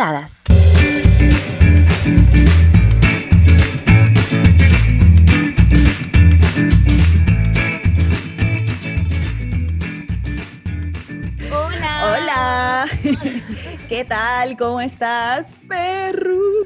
Hola. Hola. ¿Qué tal? ¿Cómo estás, perro?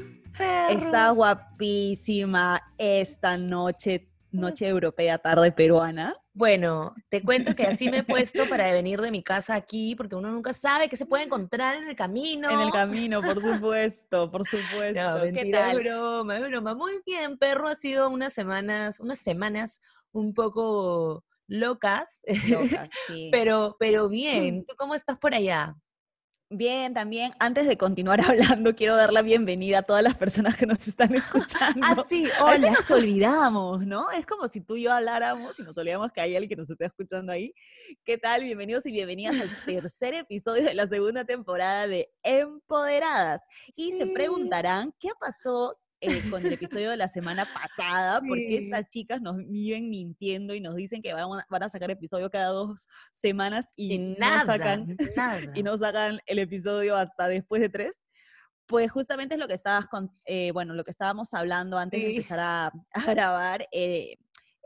Está guapísima esta noche, noche europea, tarde peruana. Bueno, te cuento que así me he puesto para venir de mi casa aquí, porque uno nunca sabe qué se puede encontrar en el camino. En el camino, por supuesto, por supuesto. No, ¿Qué mentira, es tal? broma, broma. Muy bien, perro, ha sido unas semanas, unas semanas un poco locas, Locas, sí. pero, pero bien. ¿Tú cómo estás por allá? Bien, también, antes de continuar hablando, quiero dar la bienvenida a todas las personas que nos están escuchando. Ah, sí, A veces hola. nos olvidamos, ¿no? Es como si tú y yo habláramos y nos olvidamos que hay alguien que nos está escuchando ahí. ¿Qué tal? Bienvenidos y bienvenidas al tercer episodio de la segunda temporada de Empoderadas. Y se preguntarán, ¿qué pasó eh, con el episodio de la semana pasada? Porque Sí. estas chicas nos viven mintiendo y nos dicen que van a, van a sacar episodio cada dos semanas y, Y no nada, sacan nada. y no sacan el episodio hasta después de tres. Pues justamente es lo que estabas con, eh, bueno, lo que estábamos hablando antes de Sí. empezar a, a grabar, eh,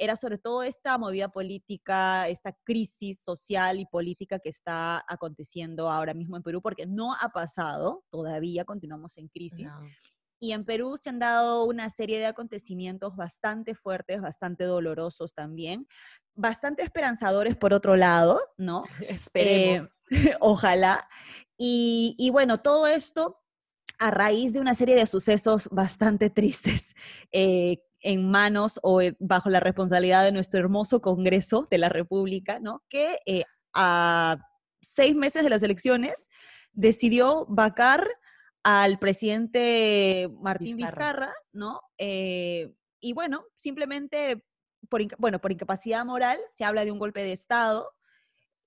era sobre todo esta movida política, esta crisis social y política que está aconteciendo ahora mismo en Perú, porque no ha pasado, todavía continuamos en crisis. No. Y en Perú se han dado una serie de acontecimientos bastante fuertes, bastante dolorosos también, bastante esperanzadores por otro lado, ¿no? Esperemos. Eh, ojalá. Y, y bueno, todo esto a raíz de una serie de sucesos bastante tristes eh, en manos o eh, bajo la responsabilidad de nuestro hermoso Congreso de la República, ¿no? Que eh, a seis meses de las elecciones decidió vacar al presidente Martín Vizcarra. Vizcarra, ¿no? Eh, y bueno, simplemente por, bueno, por incapacidad moral se habla de un golpe de Estado.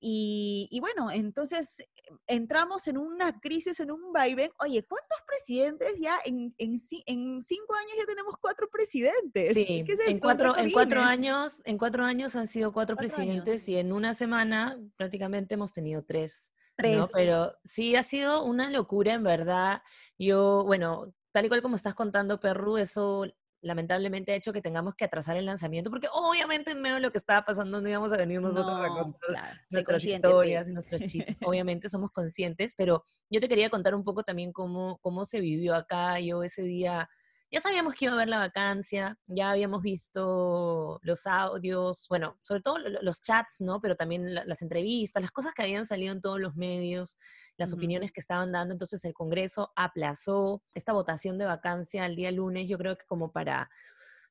Y, y bueno, entonces eh, entramos en una crisis, en un vaivén. Oye, ¿cuántos presidentes ya en, en, ci- en cinco años ya tenemos cuatro presidentes? Sí, ¿Qué es en cuatro, en cuatro años, en cuatro años han sido cuatro, Cuatro años. presidentes y en una semana prácticamente hemos tenido tres. ¿No? Pero sí ha sido una locura, en verdad. Yo, bueno, tal y cual como estás contando, Perru, eso lamentablemente ha hecho que tengamos que atrasar el lanzamiento, porque obviamente en medio de lo que estaba pasando no íbamos a venir nosotros a No, contar claro, soy nuestras consciente, historias pues. y nuestros chistes. Obviamente somos conscientes, pero yo te quería contar un poco también cómo, cómo se vivió acá. Yo ese día, ya sabíamos que iba a haber la vacancia, ya habíamos visto los audios, bueno, sobre todo lo- lo- los chats, ¿no? Pero también la- las entrevistas, las cosas que habían salido en todos los medios, las opiniones que estaban dando. Entonces el Congreso aplazó esta votación de vacancia al día lunes, yo creo que como para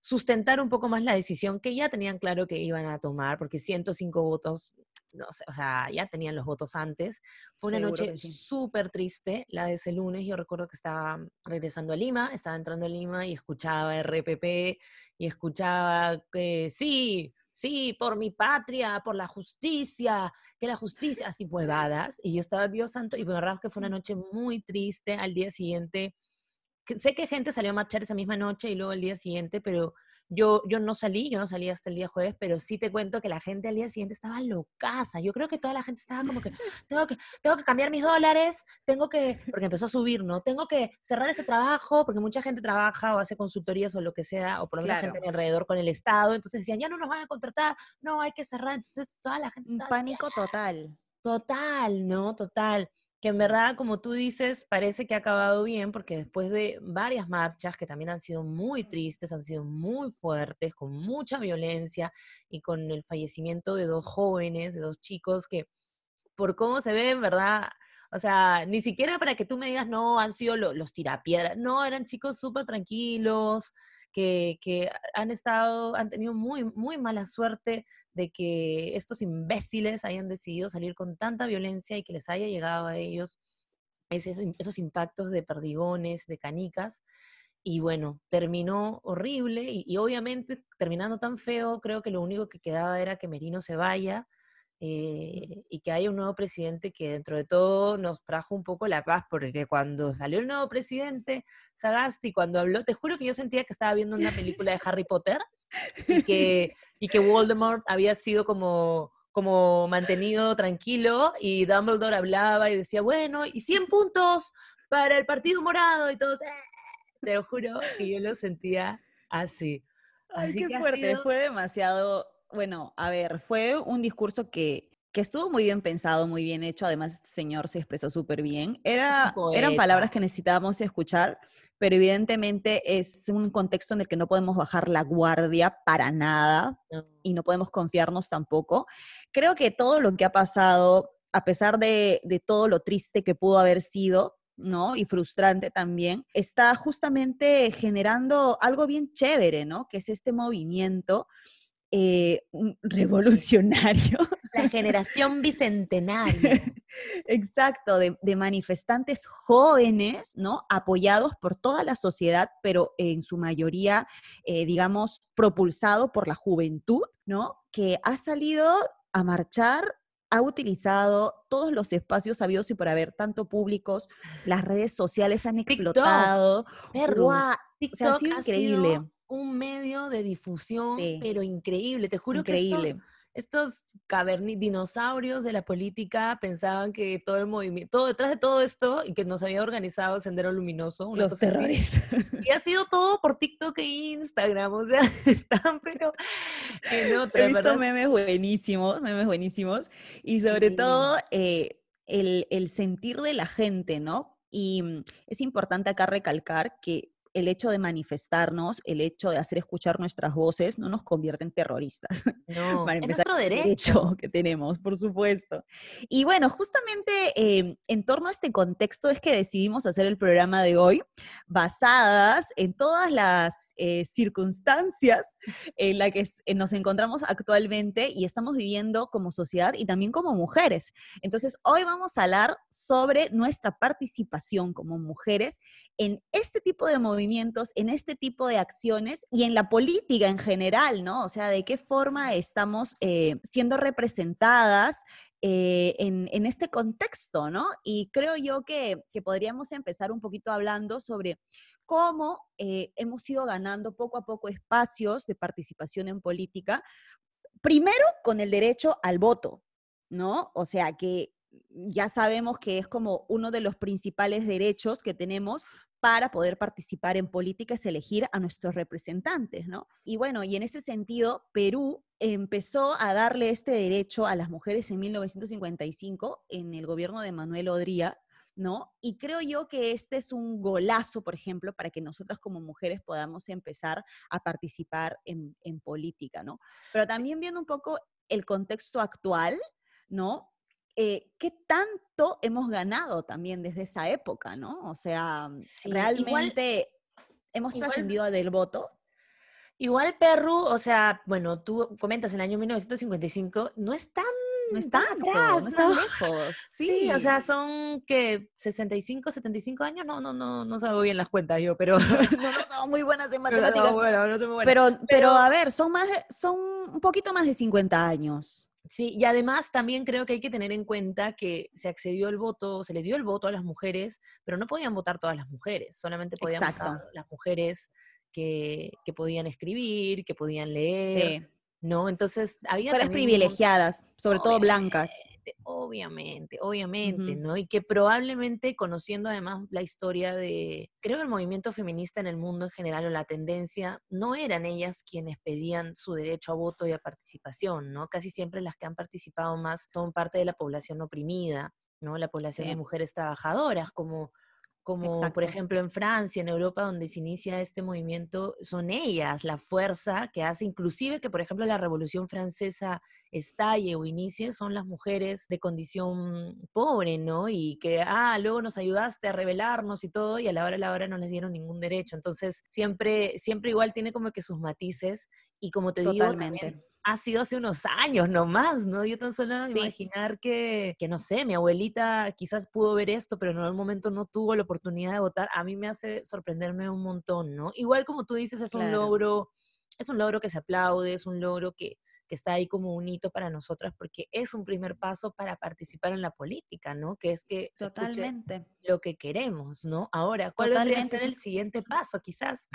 sustentar un poco más la decisión que ya tenían claro que iban a tomar, porque 105 votos, no sé, o sea, ya tenían los votos antes. Fue una Seguro noche sí. súper triste la de ese lunes. Yo recuerdo que estaba regresando a Lima, estaba entrando a Lima y escuchaba RPP y escuchaba que sí, sí, por mi patria, por la justicia, que la justicia, así huevadas. Y yo estaba, Dios santo, y fue verdad que fue una noche muy triste. Al día siguiente sé que gente salió a marchar esa misma noche y luego el día siguiente, pero yo, yo no salí, yo no salí hasta el día jueves, pero sí te cuento que la gente al día siguiente estaba locaza. Yo creo que toda la gente estaba como que, tengo que, tengo que cambiar mis dólares, tengo que, porque empezó a subir, ¿no? Tengo que cerrar ese trabajo, porque mucha gente trabaja o hace consultorías o lo que sea, o por lo menos gente Claro. alrededor con el Estado, entonces decían, ya no nos van a contratar, no, hay que cerrar, entonces toda la gente Un pánico total. Total, ¿no? Total. Que en verdad, como tú dices, parece que ha acabado bien, porque después de varias marchas que también han sido muy tristes, han sido muy fuertes, con mucha violencia y con el fallecimiento de dos jóvenes, de dos chicos que, por cómo se ve, en verdad, o sea, ni siquiera para que tú me digas, no, han sido lo- los tirapiedras, no, eran chicos súper tranquilos, que, han estado, han tenido muy, muy mala suerte de que estos imbéciles hayan decidido salir con tanta violencia y que les haya llegado a ellos esos, esos impactos de perdigones, de canicas. Y bueno, terminó horrible y, y obviamente terminando tan feo, creo que lo único que quedaba era que Merino se vaya eh, y que haya un nuevo presidente que dentro de todo nos trajo un poco la paz, porque cuando salió el nuevo presidente, Sagasti, cuando habló, te juro que yo sentía que estaba viendo una película de Harry Potter y que, y que Voldemort había sido como, como mantenido tranquilo y Dumbledore hablaba y decía, bueno, y 100 puntos para el Partido Morado y todos, "Eh". te lo juro que yo lo sentía así. Ay, Así qué que fuerte, sido- fue demasiado, bueno, a ver, fue un discurso que, que estuvo muy bien pensado, muy bien hecho, además este señor se expresó súper bien. Era, eran palabras que necesitábamos escuchar, pero evidentemente es un contexto en el que no podemos bajar la guardia para nada No. y no podemos confiarnos tampoco. Creo que todo lo que ha pasado, a pesar de, de todo lo triste que pudo haber sido, ¿no? Y frustrante también, está justamente generando algo bien chévere, ¿no? Que es este movimiento eh, revolucionario. La generación bicentenaria. Exacto, de, de manifestantes jóvenes, ¿no? Apoyados por toda la sociedad, pero en su mayoría, eh, digamos, propulsado por la juventud, ¿no? Que ha salido a marchar, ha utilizado todos los espacios habidos y por haber, tanto públicos, las redes sociales han TikTok, explotado. Perro. ¡Guau! sea, ha TikTok sido ha increíble. sido un medio de difusión, Sí. pero increíble. Te juro que Increíble. estos, estos caverni- dinosaurios de la política pensaban que todo el movimiento, todo detrás de todo esto y que nos había organizado Sendero Luminoso, Los terroristas. Y ha sido todo por TikTok e Instagram, o sea, están pero en otra, He visto verdad. memes buenísimos, memes buenísimos. Y sobre Sí. todo eh, el, el sentir de la gente, ¿no? Y mm, es importante acá recalcar que el hecho de manifestarnos, el hecho de hacer escuchar nuestras voces, no nos convierte en terroristas. No, para es empezar, nuestro es derecho. que tenemos, por supuesto. Y bueno, justamente eh, en torno a este contexto es que decidimos hacer el programa de hoy, basadas en todas las eh, circunstancias en las que eh, nos encontramos actualmente y estamos viviendo como sociedad y también como mujeres. Entonces, hoy vamos a hablar sobre nuestra participación como mujeres en este tipo de movimientos, en este tipo de acciones y en la política en general, ¿no? O sea, de qué forma estamos eh, siendo representadas eh, en, este contexto, ¿no? Y creo yo que, que podríamos empezar un poquito hablando sobre cómo eh, hemos ido ganando poco a poco espacios de participación en política, primero con el derecho al voto, ¿no? O sea, que ya sabemos que es como uno de los principales derechos que tenemos para poder participar en política es elegir a nuestros representantes, ¿no? Y bueno, y en ese sentido, Perú empezó a darle este derecho a las mujeres en 1955 en el gobierno de Manuel Odría, ¿no? Y creo yo que este es un golazo, por ejemplo, para que nosotras como mujeres podamos empezar a participar en, en política, ¿no? Pero también viendo un poco el contexto actual, ¿no? Eh, ¿Qué tanto hemos ganado también desde esa época, ¿no? O sea, Sí, igual- realmente hemos igual- trascendido del voto. Igual Perru, o sea, bueno, tú comentas el año 1955, no es tan No es tan atrás, no es tan lejos. Sí, o sea, son que 65, 75 años, no, no, no, no sabe bien las cuentas yo, pero no, no somos muy buenas en pero matemáticas. no, bueno, no soy muy buena. Pero, pero, Pero- a ver, son más son un poquito más de 50 años. Sí, y además también creo que hay que tener en cuenta que se accedió el voto, se le dio el voto a las mujeres, pero no podían votar todas las mujeres, solamente podían Exacto. votar las mujeres que, que podían escribir, que podían leer, Sí. ¿no? Entonces había un mon- privilegiadas, sobre todo blancas. Obviamente, obviamente. ¿no? Y que probablemente conociendo además la historia de, creo que el movimiento feminista en el mundo en general o la tendencia, no eran ellas quienes pedían su derecho a voto y a participación, ¿no? Casi siempre las que han participado más son parte de la población oprimida, ¿no? La población Sí. de mujeres trabajadoras, como como por ejemplo en Francia, en Europa, donde se inicia este movimiento, son ellas la fuerza que hace, inclusive que por ejemplo la Revolución Francesa estalle o inicie, son las mujeres de condición pobre, ¿no? Y que, ah, luego nos ayudaste a rebelarnos y todo, y a la hora a la hora no les dieron ningún derecho. Entonces, siempre, siempre igual tiene como que sus matices, y como te digo, también ha sido hace unos años nomás, ¿no? Yo tan solo Sí. imaginar que, que, no sé, mi abuelita quizás pudo ver esto, pero en algún momento no tuvo la oportunidad de votar, a mí me hace sorprenderme un montón, ¿no? Igual como tú dices, es un logro, es un logro que se aplaude, es un logro que, que está ahí como un hito para nosotras porque es un primer paso para participar en la política, ¿no? Que es que Totalmente. lo que queremos, ¿no? Ahora, ¿cuál debería ser el siguiente paso, quizás?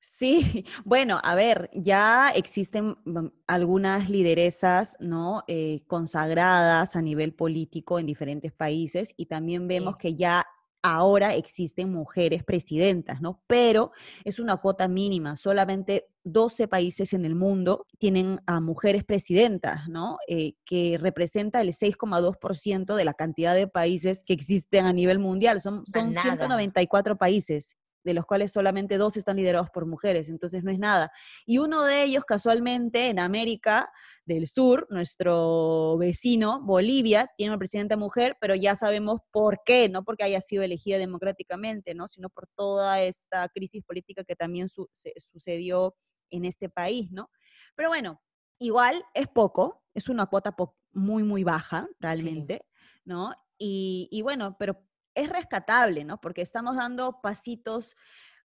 Sí, bueno, a ver, ya existen mm, algunas lideresas, ¿no? Eh, consagradas a nivel político en diferentes países y también vemos que ya ahora existen mujeres presidentas, ¿no? Pero es una cuota mínima, solamente 12 países en el mundo tienen a mujeres presidentas, ¿no? Eh, que representa el 6,2% de la cantidad de países que existen a nivel mundial. Son, son 194 países de los cuales solamente dos están liderados por mujeres, entonces no es nada. Y uno de ellos, casualmente, en América del Sur, nuestro vecino, Bolivia, tiene una presidenta mujer, pero ya sabemos por qué, no porque haya sido elegida democráticamente, ¿no? sino por toda esta crisis política que también sucedió en este país, ¿no? Pero bueno, igual es poco, es una cuota muy, muy baja, realmente, ¿no? Y, y bueno, pero es rescatable, ¿no? Porque estamos dando pasitos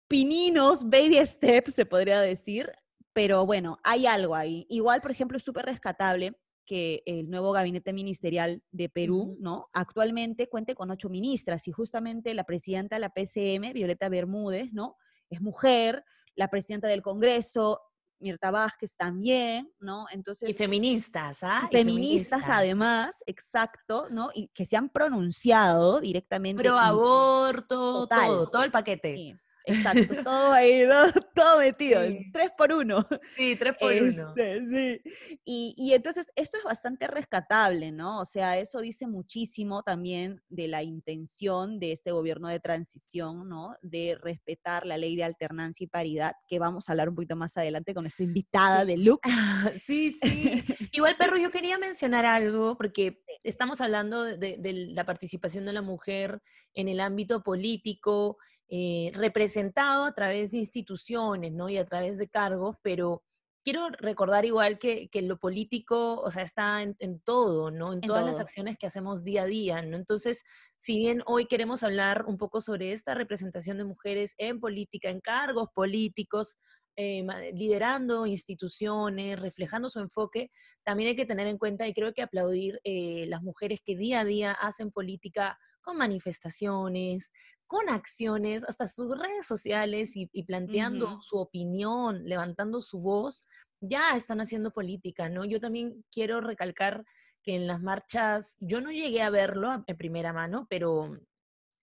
pininos, baby steps, se podría decir, pero bueno, hay algo ahí. Igual, por ejemplo, es súper rescatable que el nuevo gabinete ministerial de Perú, ¿no? Actualmente cuente con ocho ministras y justamente la presidenta de la PCM, Violeta Bermúdez, ¿no? Es mujer, la presidenta del Congreso, Mirta Vázquez también, ¿no? Entonces... Y feministas, ¿ah? feministas, además, exacto, ¿no? Y que se han pronunciado directamente. Pro aborto, todo, todo el paquete. Exacto, todo ahí, todo metido, tres por uno. Sí, tres por uno. Este, sí. Y, y, entonces esto es bastante rescatable, ¿no? O sea, eso dice muchísimo también de la intención de este gobierno de transición, ¿no? De respetar la ley de alternancia y paridad, que vamos a hablar un poquito más adelante con esta invitada de Lux. sí, sí. Igual, perro, yo quería mencionar algo, porque estamos hablando de, de la participación de la mujer en el ámbito político eh, representado a través de instituciones, ¿no? Y a través de cargos, pero quiero recordar igual que, lo político, o sea, está en, todo, ¿no? En, todas las acciones que hacemos día a día, ¿no? Entonces, si bien hoy queremos hablar un poco sobre esta representación de mujeres en política, en cargos políticos, eh, liderando instituciones, reflejando su enfoque, también hay que tener en cuenta y creo que aplaudir eh, las mujeres que día a día hacen política con manifestaciones, con acciones, hasta sus redes sociales y, planteando su opinión, levantando su voz, ya están haciendo política, ¿no? Yo también quiero recalcar que en las marchas, yo no llegué a verlo en primera mano, pero,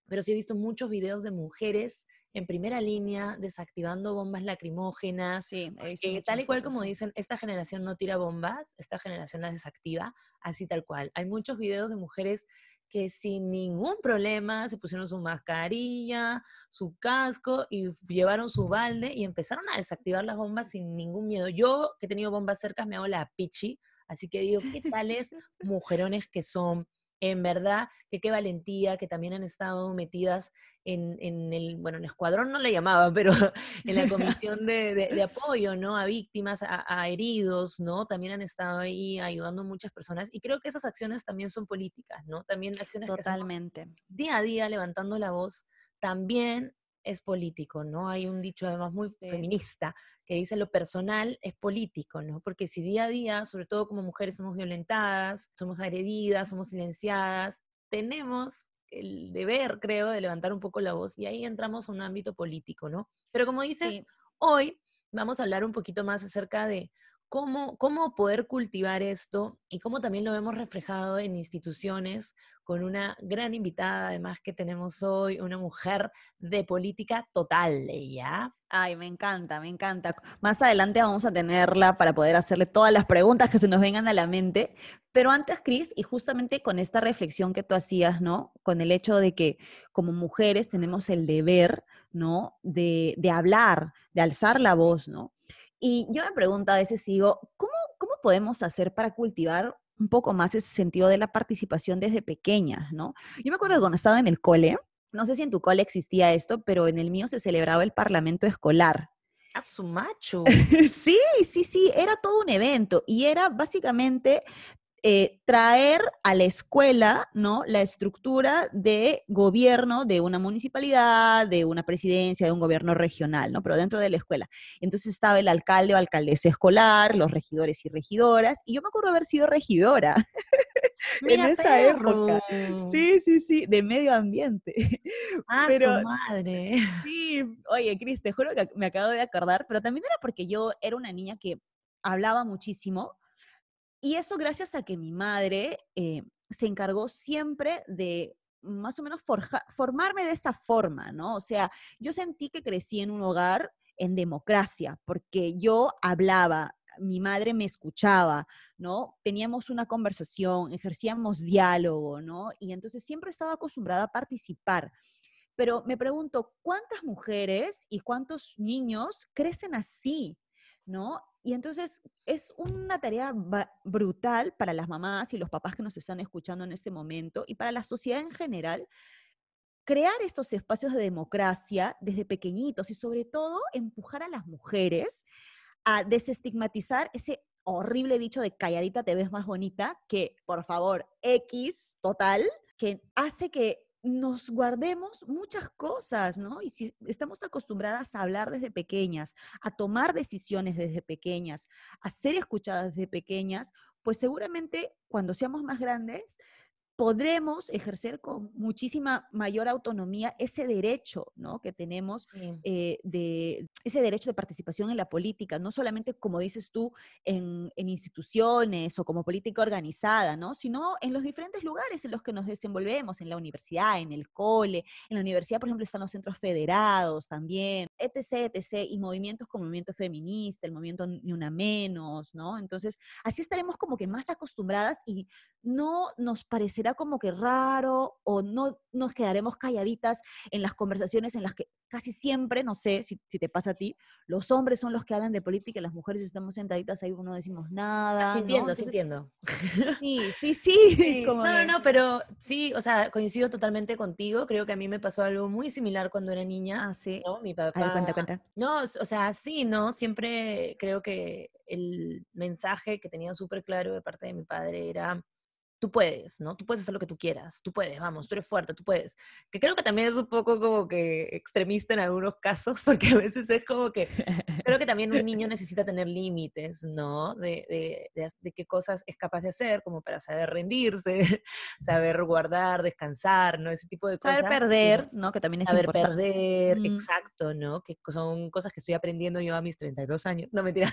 pero sí he visto muchos videos de mujeres en primera línea desactivando bombas lacrimógenas, sí, tal y cual como dicen, esta generación no tira bombas, esta generación las desactiva, así tal cual. Hay muchos videos de mujeres que sin ningún problema se pusieron su mascarilla, su casco y llevaron su balde y empezaron a desactivar las bombas sin ningún miedo. Yo, que he tenido bombas cercas, me hago la pichi, así que digo, ¿qué tales mujerones que son? En verdad, que qué valentía, que también han estado metidas en, el, bueno, en el escuadrón no le llamaba, pero en la comisión de, apoyo, ¿no? A víctimas, a, heridos, ¿no? También han estado ahí ayudando a muchas personas y creo que esas acciones también son políticas, ¿no? También acciones Totalmente. día a día levantando la voz, también es político, ¿no? Hay un dicho además muy feminista que dice lo personal es político, ¿no? Porque si día a día, sobre todo como mujeres, somos violentadas, somos agredidas, somos silenciadas, tenemos el deber, creo, de levantar un poco la voz y ahí entramos a un ámbito político, ¿no? Pero como dices, hoy vamos a hablar un poquito más acerca de cómo, cómo poder cultivar esto y cómo también lo vemos reflejado en instituciones con una gran invitada, además que tenemos hoy, una mujer de política total, ¿ya? Ay, me encanta, me encanta. Más adelante vamos a tenerla para poder hacerle todas las preguntas que se nos vengan a la mente. Pero antes, Cris, y justamente con esta reflexión que tú hacías, ¿no? Con el hecho de que como mujeres tenemos el deber, ¿no? De, de hablar, de alzar la voz, ¿no? Y yo me pregunto a veces, digo, ¿cómo, ¿cómo podemos hacer para cultivar un poco más ese sentido de la participación desde pequeñas, ¿no? Yo me acuerdo cuando estaba en el cole, no sé si en tu cole existía esto, pero en el mío se celebraba el parlamento escolar. A su macho. sí, sí, sí, era todo un evento y era básicamente eh, traer a la escuela, ¿no? La estructura de gobierno de una municipalidad, de una presidencia, de un gobierno regional, ¿no? Pero dentro de la escuela. Entonces estaba el alcalde o alcaldesa escolar, los regidores y regidoras, y yo me acuerdo haber sido regidora. en esa época. Sí, sí, sí, de medio ambiente. Ah, pero, su madre. Sí, oye, Cris, te juro que me acabo de acordar, pero también era porque yo era una niña que hablaba muchísimo, y eso gracias a que mi madre eh, se encargó siempre de más o menos formarme de esa forma, ¿no? O sea, yo sentí que crecí en un hogar en democracia, porque yo hablaba, mi madre me escuchaba, ¿no? Teníamos una conversación, ejercíamos diálogo, ¿no? Y entonces siempre estaba acostumbrada a participar. Pero me pregunto, ¿cuántas mujeres y cuántos niños crecen así? ¿no? Y entonces es una tarea brutal para las mamás y los papás que nos están escuchando en este momento y para la sociedad en general, crear estos espacios de democracia desde pequeñitos y sobre todo empujar a las mujeres a desestigmatizar ese horrible dicho de calladita te ves más bonita, que por favor, X total, que hace que nos guardemos muchas cosas, ¿no? Y si estamos acostumbradas a hablar desde pequeñas, a tomar decisiones desde pequeñas, a ser escuchadas desde pequeñas, pues seguramente cuando seamos más grandes podremos ejercer con muchísima mayor autonomía ese derecho ¿no? que tenemos eh, de ese derecho de participación en la política, no solamente como dices tú en, instituciones o como política organizada, ¿no? sino en los diferentes lugares en los que nos desenvolvemos, en la universidad, en el cole, en la universidad por ejemplo están los centros federados también, etc., etc., y movimientos como el movimiento feminista, el movimiento Ni Una Menos, ¿no? Entonces, así estaremos como que más acostumbradas y no nos parecerá como que raro o no nos quedaremos calladitas en las conversaciones en las que casi siempre, no sé si, te pasa a ti, los hombres son los que hablan de política y las mujeres estamos sentaditas ahí no decimos nada. Sí, entiendo, sí entiendo. Sí, sí, sí. no, no, no, pero sí, o sea, coincido totalmente contigo. Creo que a mí me pasó algo muy similar cuando era niña. Ah, sí. ¿no? Mi papá. cuenta, cuenta. No, o sea, sí, ¿no? Siempre creo que el mensaje que tenía súper claro de parte de mi padre era tú puedes, ¿no? Tú puedes hacer lo que tú quieras, tú puedes, vamos, tú eres fuerte, tú puedes. Que creo que también es un poco como que extremista en algunos casos, porque a veces es como que, creo que también un niño necesita tener límites, ¿no? De, de, de, qué cosas es capaz de hacer, como para saber rendirse, saber guardar, descansar, ¿no? Ese tipo de cosas. Saber perder, ¿no? Que también es saber importante. perder, exacto, ¿no? Que son cosas que estoy aprendiendo yo a mis 32 años, no mentira.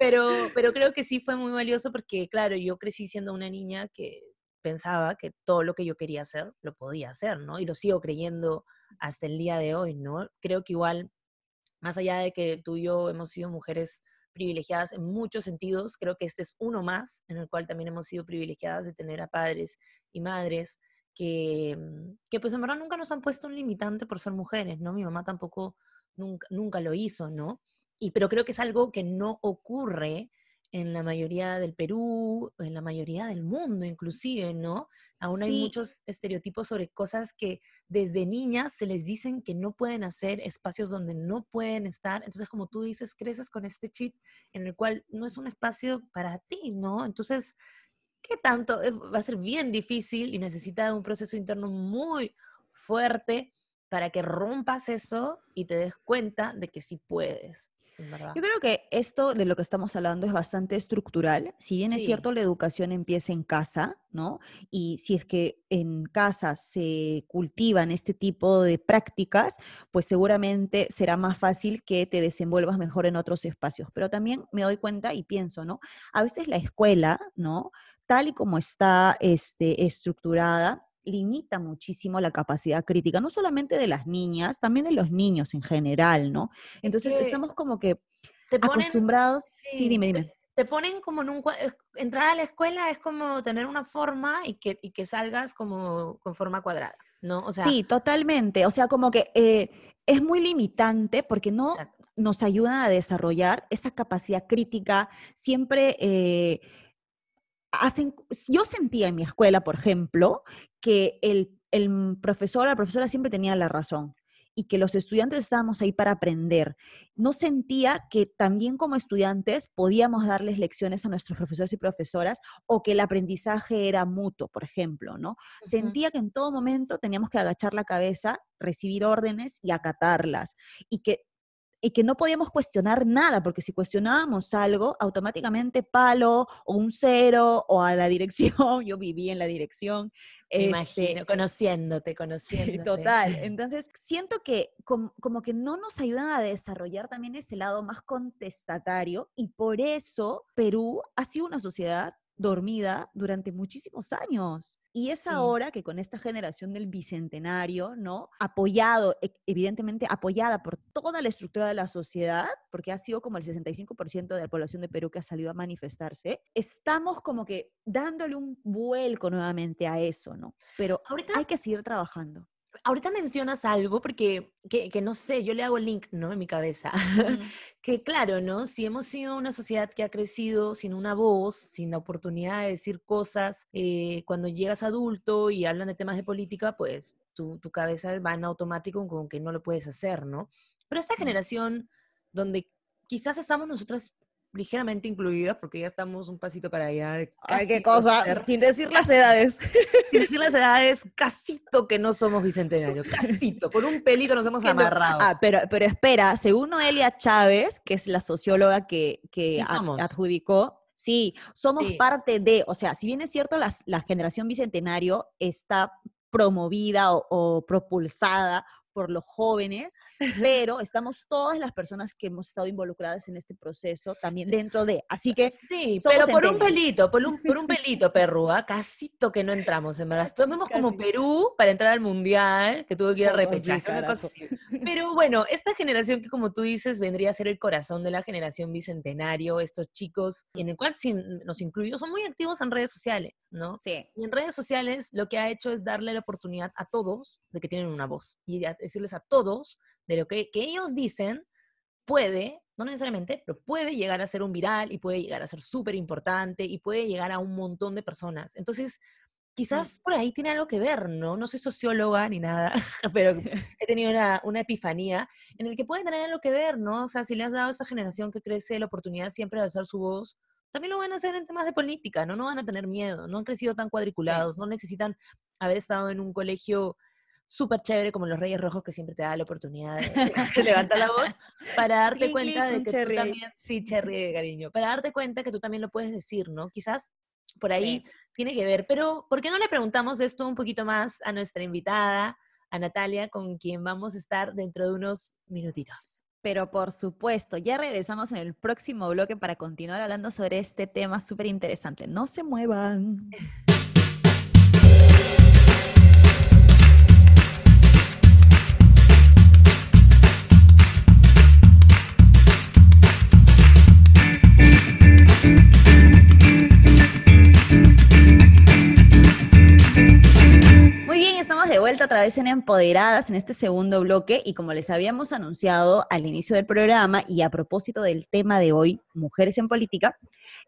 pero, pero creo que sí fue muy valioso porque, claro, yo crecí siendo una niña que pensaba que todo lo que yo quería hacer lo podía hacer, ¿no? Y lo sigo creyendo hasta el día de hoy, ¿no? Creo que igual, más allá de que tú y yo hemos sido mujeres privilegiadas en muchos sentidos, creo que este es uno más en el cual también hemos sido privilegiadas de tener a padres y madres que, mm, que pues en verdad nunca nos han puesto un limitante por ser mujeres, ¿no? Mi mamá tampoco nunca, nunca lo hizo, ¿no? Y pero creo que es algo que no ocurre en la mayoría del Perú, en la mayoría del mundo inclusive, ¿no? Aún hay muchos estereotipos sobre cosas que desde niñas se les dicen que no pueden hacer, espacios donde no pueden estar. Entonces, como tú dices, creces con este chip en el cual no es un espacio para ti, ¿no? Entonces, ¿qué tanto? Va a ser bien difícil y necesita un proceso interno muy fuerte para que rompas eso y te des cuenta de que sí puedes. Yo creo que esto de lo que estamos hablando es bastante estructural. Si bien es cierto, la educación empieza en casa, ¿no? Y si es que en casa se cultivan este tipo de prácticas, pues seguramente será más fácil que te desenvuelvas mejor en otros espacios. Pero también me doy cuenta y pienso, ¿no? A veces la escuela, ¿no? Tal y como está este, estructurada, limita muchísimo la capacidad crítica, no solamente de las niñas, también de los niños en general, ¿no? Entonces estamos como que acostumbrados. Sí, dime, dime. Te, ponen como en un. Entrar a la escuela es como tener una forma y que, y que salgas como con forma cuadrada, ¿no? O sea, sí, totalmente. O sea, como que eh, es muy limitante porque no nos ayuda a desarrollar esa capacidad crítica. Siempre. Eh, hacen, yo sentía en mi escuela, por ejemplo, que el, el profesor, la profesora siempre tenía la razón. y que los estudiantes estábamos ahí para aprender. No sentía que también como estudiantes podíamos darles lecciones a nuestros profesores y profesoras o que el aprendizaje era mutuo, por ejemplo, ¿no? Sentía que en todo momento teníamos que agachar la cabeza, recibir órdenes y acatarlas y que y que no podíamos cuestionar nada, porque si cuestionábamos algo, automáticamente palo o un cero o a la dirección, yo viví en la dirección. Me imagino, este, conociéndote, conociéndote. total. Entonces, siento que como, como, que no nos ayudan a desarrollar también ese lado más contestatario y por eso Perú ha sido una sociedad dormida durante muchísimos años. Y es ahora que con esta generación del bicentenario, ¿no? Apoyado, e, evidentemente apoyada por toda la estructura de la sociedad, porque ha sido como el 65% de la población de Perú que ha salido a manifestarse, estamos como que dándole un vuelco nuevamente a eso, ¿no? Pero ahorita hay que seguir trabajando ahorita mencionas algo porque, que, no sé, yo le hago el link, ¿no? En mi cabeza. que claro, ¿no? Si hemos sido una sociedad que ha crecido sin una voz, sin la oportunidad de decir cosas, eh, cuando llegas adulto y hablan de temas de política, pues tu, tu cabeza va en automático con que no lo puedes hacer, ¿no? Pero esta generación donde quizás estamos nosotras ligeramente incluidas, porque ya estamos un pasito para allá. De Ay, qué cosa, sin decir las edades. Sin decir las edades, casito que no somos bicentenarios, casito, por un pelito nos hemos amarrado. Ah, pero, pero espera, según Noelia Chávez, que es la socióloga que, que adjudicó, Sí, somos parte de, o sea, si bien es cierto, la generación bicentenario está promovida o, propulsada por los jóvenes, pero estamos todas las personas que hemos estado involucradas en este proceso también dentro de. Así que sí, pero por un pelito, por un, por un pelito, perrúa, casito que no entramos, en verdad. Tomemos como Perú para entrar al mundial, que tuvo que ir a repechaje, Pero bueno, esta generación que como tú dices vendría a ser el corazón de la generación bicentenario, estos chicos en el cual nos incluimos, son muy activos en redes sociales, ¿no? Sí. Y en redes sociales lo que ha hecho es darle la oportunidad a todos de que tienen una voz y decirles a todos de lo que, ellos dicen puede, no necesariamente, pero puede llegar a ser un viral y puede llegar a ser súper importante y puede llegar a un montón de personas. Entonces, quizás por ahí tiene algo que ver, ¿no? No soy socióloga ni nada, pero he tenido una, una, epifanía en el que puede tener algo que ver, ¿no? O sea, si le has dado a esta generación que crece la oportunidad siempre de alzar su voz, también lo van a hacer en temas de política, ¿no? No van a tener miedo, no han crecido tan cuadriculados, no necesitan haber estado en un colegio súper chévere como los Reyes Rojos que siempre te da la oportunidad de, levantar la voz para darte cuenta de que tú también, sí, cherry de cariño, para darte cuenta que tú también lo puedes decir, ¿no? Quizás por ahí tiene que ver, pero ¿por qué no le preguntamos esto un poquito más a nuestra invitada, a Natalia, con quien vamos a estar dentro de unos minutitos? Pero por supuesto, ya regresamos en el próximo bloque para continuar hablando sobre este tema súper interesante. No se muevan. Empoderadas en este segundo bloque y como les habíamos anunciado al inicio del programa y a propósito del tema de hoy, Mujeres en Política,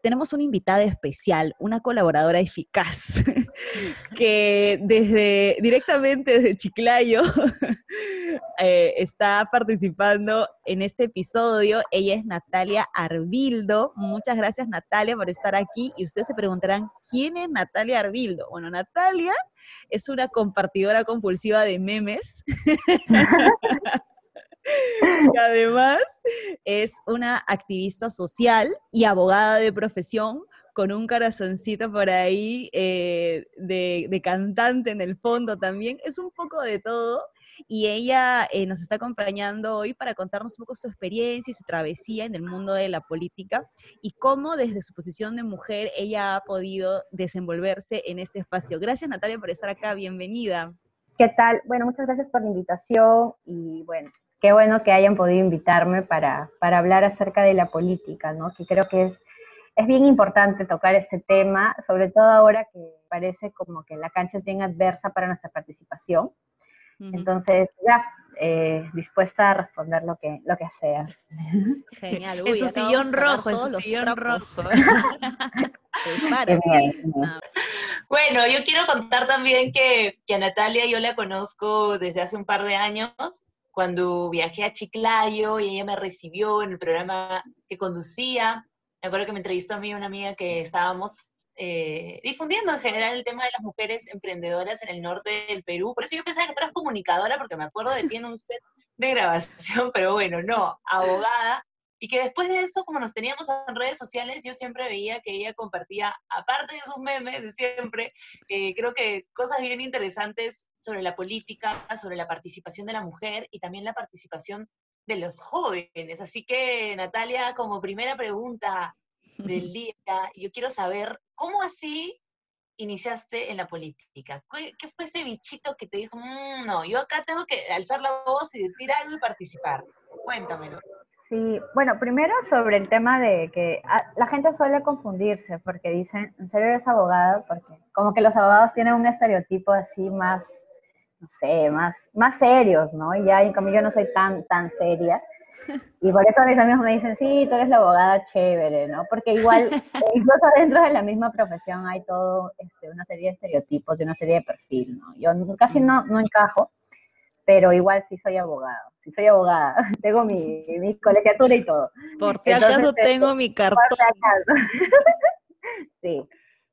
tenemos una invitada especial, una colaboradora eficaz que desde directamente desde Chiclayo eh, está participando en este episodio. Ella es Natalia Arbildo. Muchas gracias Natalia por estar aquí y ustedes se preguntarán, ¿quién es Natalia Arbildo? Bueno, Natalia es una compartidora compulsiva de memes. y además es una activista social y abogada de profesión con un corazoncito por ahí eh, de, cantante en el fondo también. Es un poco de todo y ella eh, nos está acompañando hoy para contarnos un poco su experiencia y su travesía en el mundo de la política y cómo desde su posición de mujer ella ha podido desenvolverse en este espacio. Gracias Natalia por estar acá, bienvenida. ¿Qué tal? Bueno, muchas gracias por la invitación y bueno, qué bueno que hayan podido invitarme para, para hablar acerca de la política, ¿no? Que creo que es es bien importante tocar este tema, sobre todo ahora que parece como que la cancha es bien adversa para nuestra participación. Entonces, ya, eh, dispuesta a responder lo que, lo que sea. Genial. Uy, en su sillón rojo, en su sillón rojo. bueno, yo quiero contar también que, que a Natalia yo la conozco desde hace un par de años cuando viajé a Chiclayo y ella me recibió en el programa que conducía. Me acuerdo que me entrevistó a mí una amiga que estábamos eh, difundiendo en general el tema de las mujeres emprendedoras en el norte del Perú. Por eso yo pensaba que tú eras comunicadora, porque me acuerdo de ti en un set de grabación, pero bueno, no, abogada. Y que después de eso, como nos teníamos en redes sociales, yo siempre veía que ella compartía, aparte de sus memes de siempre, eh, creo que cosas bien interesantes sobre la política, sobre la participación de la mujer y también la participación de los jóvenes. Así que, Natalia, como primera pregunta del día, yo quiero saber, ¿cómo así iniciaste en la política? ¿Qué, fue ese bichito que te dijo, mm, no, yo acá tengo que alzar la voz y decir algo y participar? Cuéntamelo. Sí, bueno, primero sobre el tema de que ah, la gente suele confundirse porque dicen, ¿en serio eres abogado? Porque como que los abogados tienen un estereotipo así más, no sé, más, más serios, ¿no? Y ya, en cambio, yo no soy tan, tan seria. Y por eso mis amigos me dicen, sí, tú eres la abogada chévere, ¿no? Porque igual, incluso dentro de la misma profesión hay todo, este, una serie de estereotipos y una serie de perfil, ¿no? Yo casi no, no encajo, pero igual sí soy abogado, sí soy abogada, tengo mi, mi colegiatura y todo. Por si acaso tengo mi cartón. sí.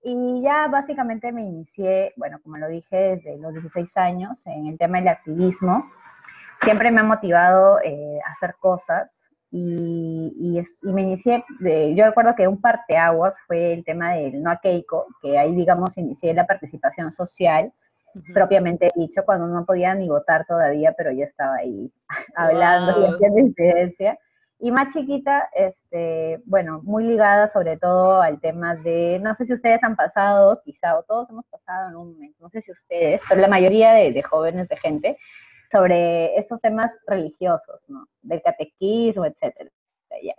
Y ya básicamente me inicié, bueno, como lo dije, desde los 16 años en el tema del activismo. Siempre me ha motivado eh, a hacer cosas y, y, me inicié, de, yo recuerdo que un parteaguas fue el tema del No a Keiko, que ahí, digamos, inicié la participación social propiamente dicho, cuando no podía ni votar todavía, pero ya estaba ahí hablando y haciendo incidencia. Y más chiquita, este, bueno, muy ligada sobre todo al tema de, no sé si ustedes han pasado, quizá, o todos hemos pasado en un momento, no sé si ustedes, pero la mayoría de, jóvenes, de gente, sobre esos temas religiosos, ¿no? Del catequismo, etcétera.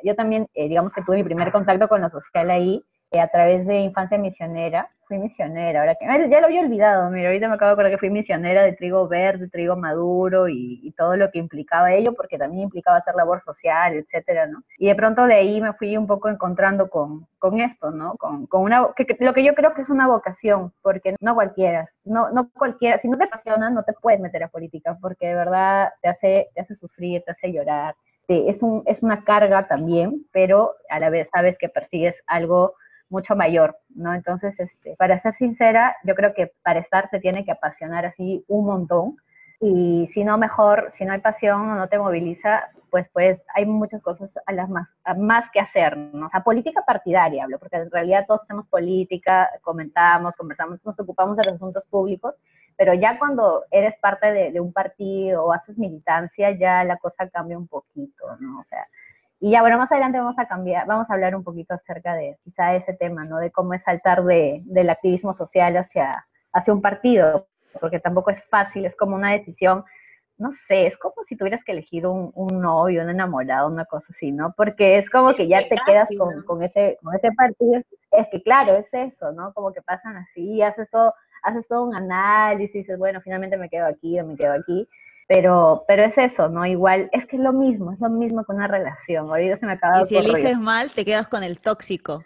Yo también, eh, digamos que tuve mi primer contacto con lo social ahí, a través de Infancia Misionera, fui misionera, ahora que ya lo había olvidado, mira, ahorita me acabo de acordar que fui misionera de trigo verde, trigo maduro y, todo lo que implicaba ello, porque también implicaba hacer labor social, etcétera, ¿no? Y de pronto de ahí me fui un poco encontrando con, con esto, ¿no? Con, con una, que, lo que yo creo que es una vocación, porque no cualquiera, no, no cualquiera, si no te apasiona, no te puedes meter a política, porque de verdad te hace, te hace sufrir, te hace llorar, es, un, es una carga también, pero a la vez sabes que persigues algo mucho mayor, ¿no? Entonces, este, para ser sincera, yo creo que para estar te tiene que apasionar así un montón y si no, mejor, si no hay pasión o no te moviliza, pues, pues hay muchas cosas a las más, más que hacer, ¿no? O sea, política partidaria, hablo, porque en realidad todos hacemos política, comentamos, conversamos, nos ocupamos de los asuntos públicos, pero ya cuando eres parte de, de un partido o haces militancia, ya la cosa cambia un poquito, ¿no? O sea, y ya, bueno, más adelante vamos a cambiar, vamos a hablar un poquito acerca de quizá ese tema, ¿no? De cómo es saltar de, del activismo social hacia, hacia un partido, porque tampoco es fácil, es como una decisión, no sé, es como si tuvieras que elegir un, un novio, un enamorado, una cosa así, ¿no? Porque es como que ya te quedas con, con, ese, con ese partido. Es que claro, es eso, ¿no? Como que pasan así, haces todo, haces todo un análisis, dices, bueno, finalmente me quedo aquí o me quedo aquí pero, pero es eso, ¿no? Igual, es que es lo mismo, es lo mismo con una relación. Ahorita se me acaba Y si eliges mal, te quedas con el tóxico.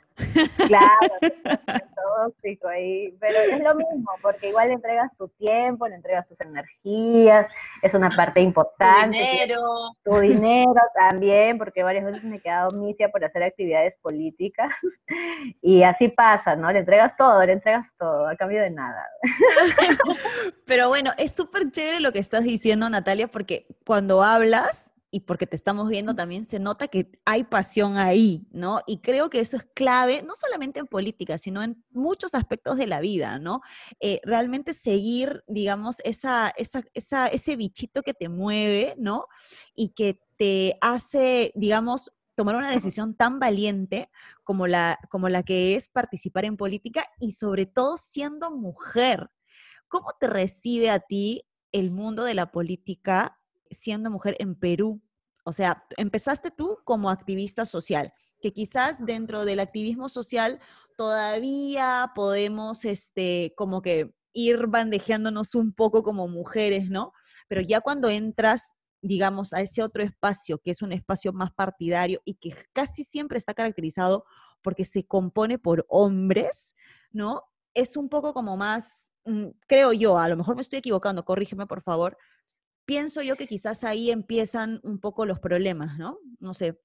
Claro, tóxico ahí, pero es lo mismo, porque igual le entregas tu tiempo, le entregas tus energías, es una parte importante. Tu dinero. Tu dinero también, porque varias veces me he quedado misia por hacer actividades políticas, y así pasa, ¿no? Le entregas todo, le entregas todo, a cambio de nada. Pero bueno, es súper chévere lo que estás diciendo, Natalia, porque cuando hablas, y porque te estamos viendo también se nota que hay pasión ahí, ¿no? Y creo que eso es clave, no solamente en política, sino en muchos aspectos de la vida, ¿no? Eh, realmente seguir, digamos, esa, esa, esa, ese bichito que te mueve, ¿no? Y que te hace, digamos, tomar una decisión tan valiente como la, como la que es participar en política y sobre todo siendo mujer. ¿Cómo te recibe a ti el mundo de la política siendo mujer en Perú? O sea, empezaste tú como activista social, que quizás dentro del activismo social todavía podemos, este, como que ir bandejeándonos un poco como mujeres, ¿no? Pero ya cuando entras, digamos, a ese otro espacio, que es un espacio más partidario y que casi siempre está caracterizado porque se compone por hombres, ¿no? Es un poco como más, mm, creo yo, a lo mejor me estoy equivocando, corrígeme por favor, pienso yo que quizás ahí empiezan un poco los problemas, ¿no? No sé.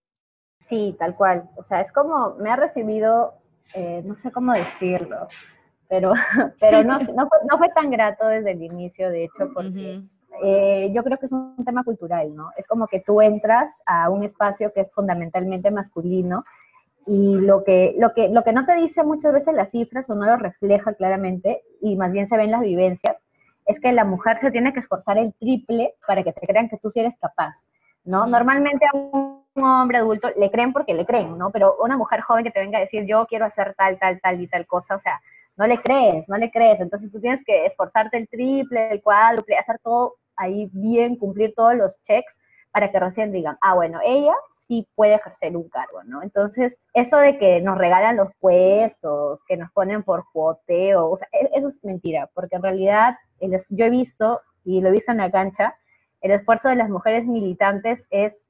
Sí, tal cual. O sea, es como, me ha recibido, eh, no sé cómo decirlo, pero, pero no, no, fue, no fue tan grato desde el inicio, de hecho, porque eh, yo creo que es un tema cultural, ¿no? Es como que tú entras a un espacio que es fundamentalmente masculino y lo que, lo que, lo que no te dice muchas veces las cifras o no lo refleja claramente y más bien se ven las vivencias, es que la mujer se tiene que esforzar el triple para que te crean que tú sí eres capaz, ¿no? Normalmente a un hombre adulto le creen porque le creen, ¿no? Pero una mujer joven que te venga a decir yo quiero hacer tal, tal, tal y tal cosa, o sea, no le crees, no le crees. Entonces tú tienes que esforzarte el triple, el cuádruple, hacer todo ahí bien, cumplir todos los checks para que recién digan, ah, bueno, ella sí puede ejercer un cargo, ¿no? Entonces, eso de que nos regalan los puestos, que nos ponen por cuoteo, o sea, e, eso es mentira, porque en realidad yo he visto, y lo he visto en la cancha, el esfuerzo de las mujeres militantes es,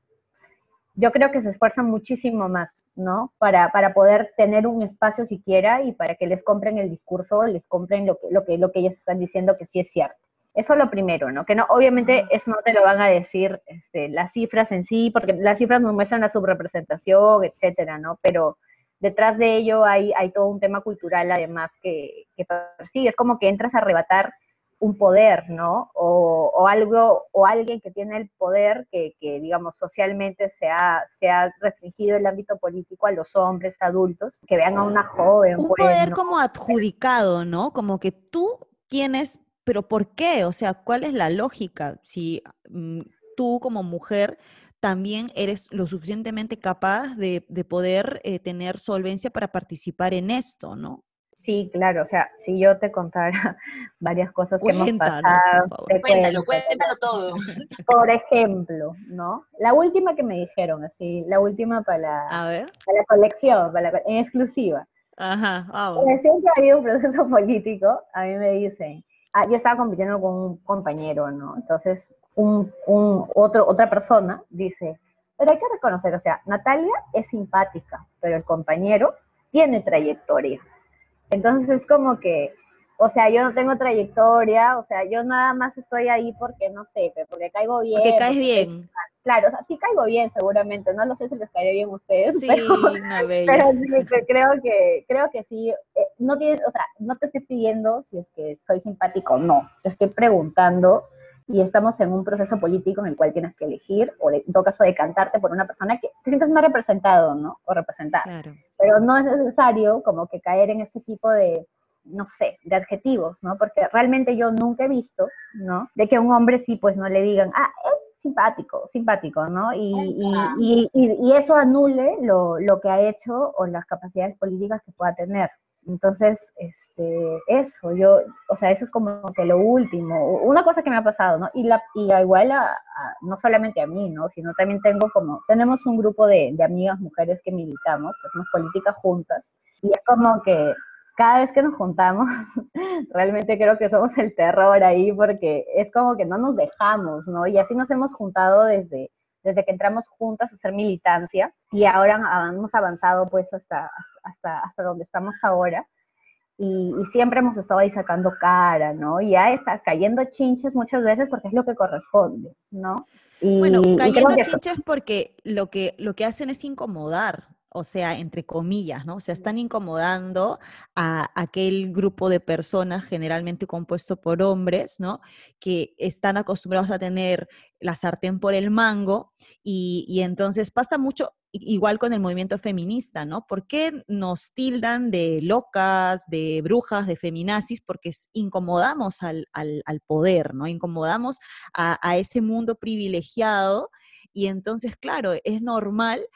yo creo que se esfuerzan muchísimo más, ¿no? Para, para poder tener un espacio siquiera y para que les compren el discurso, les compren lo que, lo que, lo que ellas están diciendo que sí es cierto. Eso es lo primero, ¿no? Que no, obviamente eso no te lo van a decir este, las cifras en sí, porque las cifras nos muestran la subrepresentación, etcétera, ¿no? Pero detrás de ello hay, hay todo un tema cultural además que, que persigue. Es como que entras a arrebatar un poder, ¿no? O, o, algo, o alguien que tiene el poder que, que digamos, socialmente se ha, se ha, restringido el ámbito político a los hombres adultos, que vean a una joven. Un pues, poder ¿no? como adjudicado, ¿no? Como que tú tienes pero ¿por qué? O sea, ¿cuál es la lógica? Si mm, tú como mujer también eres lo suficientemente capaz de, de poder eh, tener solvencia para participar en esto, ¿no? Sí, claro, o sea, si yo te contara varias cosas que hemos pasado. Te cuéntalo, cuéntalo todo. Por ejemplo, ¿no? La última que me dijeron, así, la última para la, A ver. Para la colección, para la, en exclusiva. Ajá, vamos. Recién que ha habido un proceso político, a mí me dicen, ah, yo estaba compitiendo con un compañero, ¿no? Entonces, un, un, otro, otra persona dice, pero hay que reconocer, o sea, Natalia es simpática, pero el compañero tiene trayectoria. Entonces es como que, o sea, yo no tengo trayectoria, o sea, yo nada más estoy ahí porque, no sé, porque caigo bien. Porque caes bien. Claro, o sea, sí caigo bien seguramente, no lo sé si les caeré bien a ustedes, Sí, pero, una bella. pero sí, creo que, creo que sí, eh, no tienes, o sea, no te estoy pidiendo si es que soy simpático o no, te estoy preguntando y estamos en un proceso político en el cual tienes que elegir, o en todo caso decantarte por una persona que te sientas más representado, ¿no? O representada. Claro. Pero no es necesario como que caer en este tipo de, no sé, de adjetivos, ¿no? Porque realmente yo nunca he visto, ¿no? De que a un hombre sí, pues no le digan, ah, es simpático, simpático, ¿no? Y, y, y, y- y eso anule lo, lo que ha hecho o las capacidades políticas que pueda tener. Entonces, este, eso, yo, o sea, eso es como que lo último, una cosa que me ha pasado, ¿no? Y, la, y igual a- no solamente a mí, ¿no? Sino también tengo como, tenemos un grupo de, de amigas mujeres que militamos, que hacemos política juntas, y es como que cada vez que nos juntamos, realmente creo que somos el terror ahí, porque es como que no nos dejamos, ¿no? Y así nos hemos juntado desde, desde que entramos juntas a hacer militancia y ahora hemos avanzado pues hasta, hasta, hasta donde estamos ahora. Y, y siempre hemos estado ahí sacando cara, ¿no? Y ya está cayendo chinches muchas veces porque es lo que corresponde, ¿no? Y, Bueno, y cayendo eso- chinches porque lo que, lo que hacen es incomodar, o sea, entre comillas, ¿no? O sea, están incomodando a aquel grupo de personas generalmente compuesto por hombres, ¿no? Que están acostumbrados a tener la sartén por el mango y, y entonces pasa mucho igual con el movimiento feminista, ¿no? ¿Por qué nos tildan de locas, de brujas, de feminazis? Porque incomodamos al, al- al poder, ¿no? Incomodamos a, a ese mundo privilegiado y entonces, claro, es normal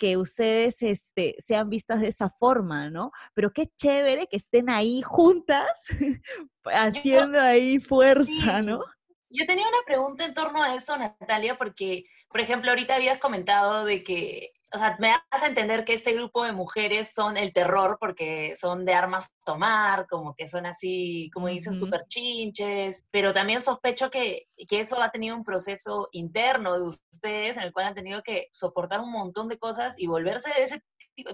que ustedes este, sean vistas de esa forma, ¿no? Pero qué chévere que estén ahí juntas, haciendo ahí fuerza. ¿no? Yo tenía una pregunta en torno a eso, Natalia, porque, por ejemplo, ahorita habías comentado de que, o sea, me a entender que este grupo de mujeres son el terror porque son de armas tomar, como que son así, como dicen, Ujú. súper chinches, pero también sospecho que, que eso ha tenido un proceso interno de ustedes en el cual han tenido que soportar un montón de cosas y volverse de ese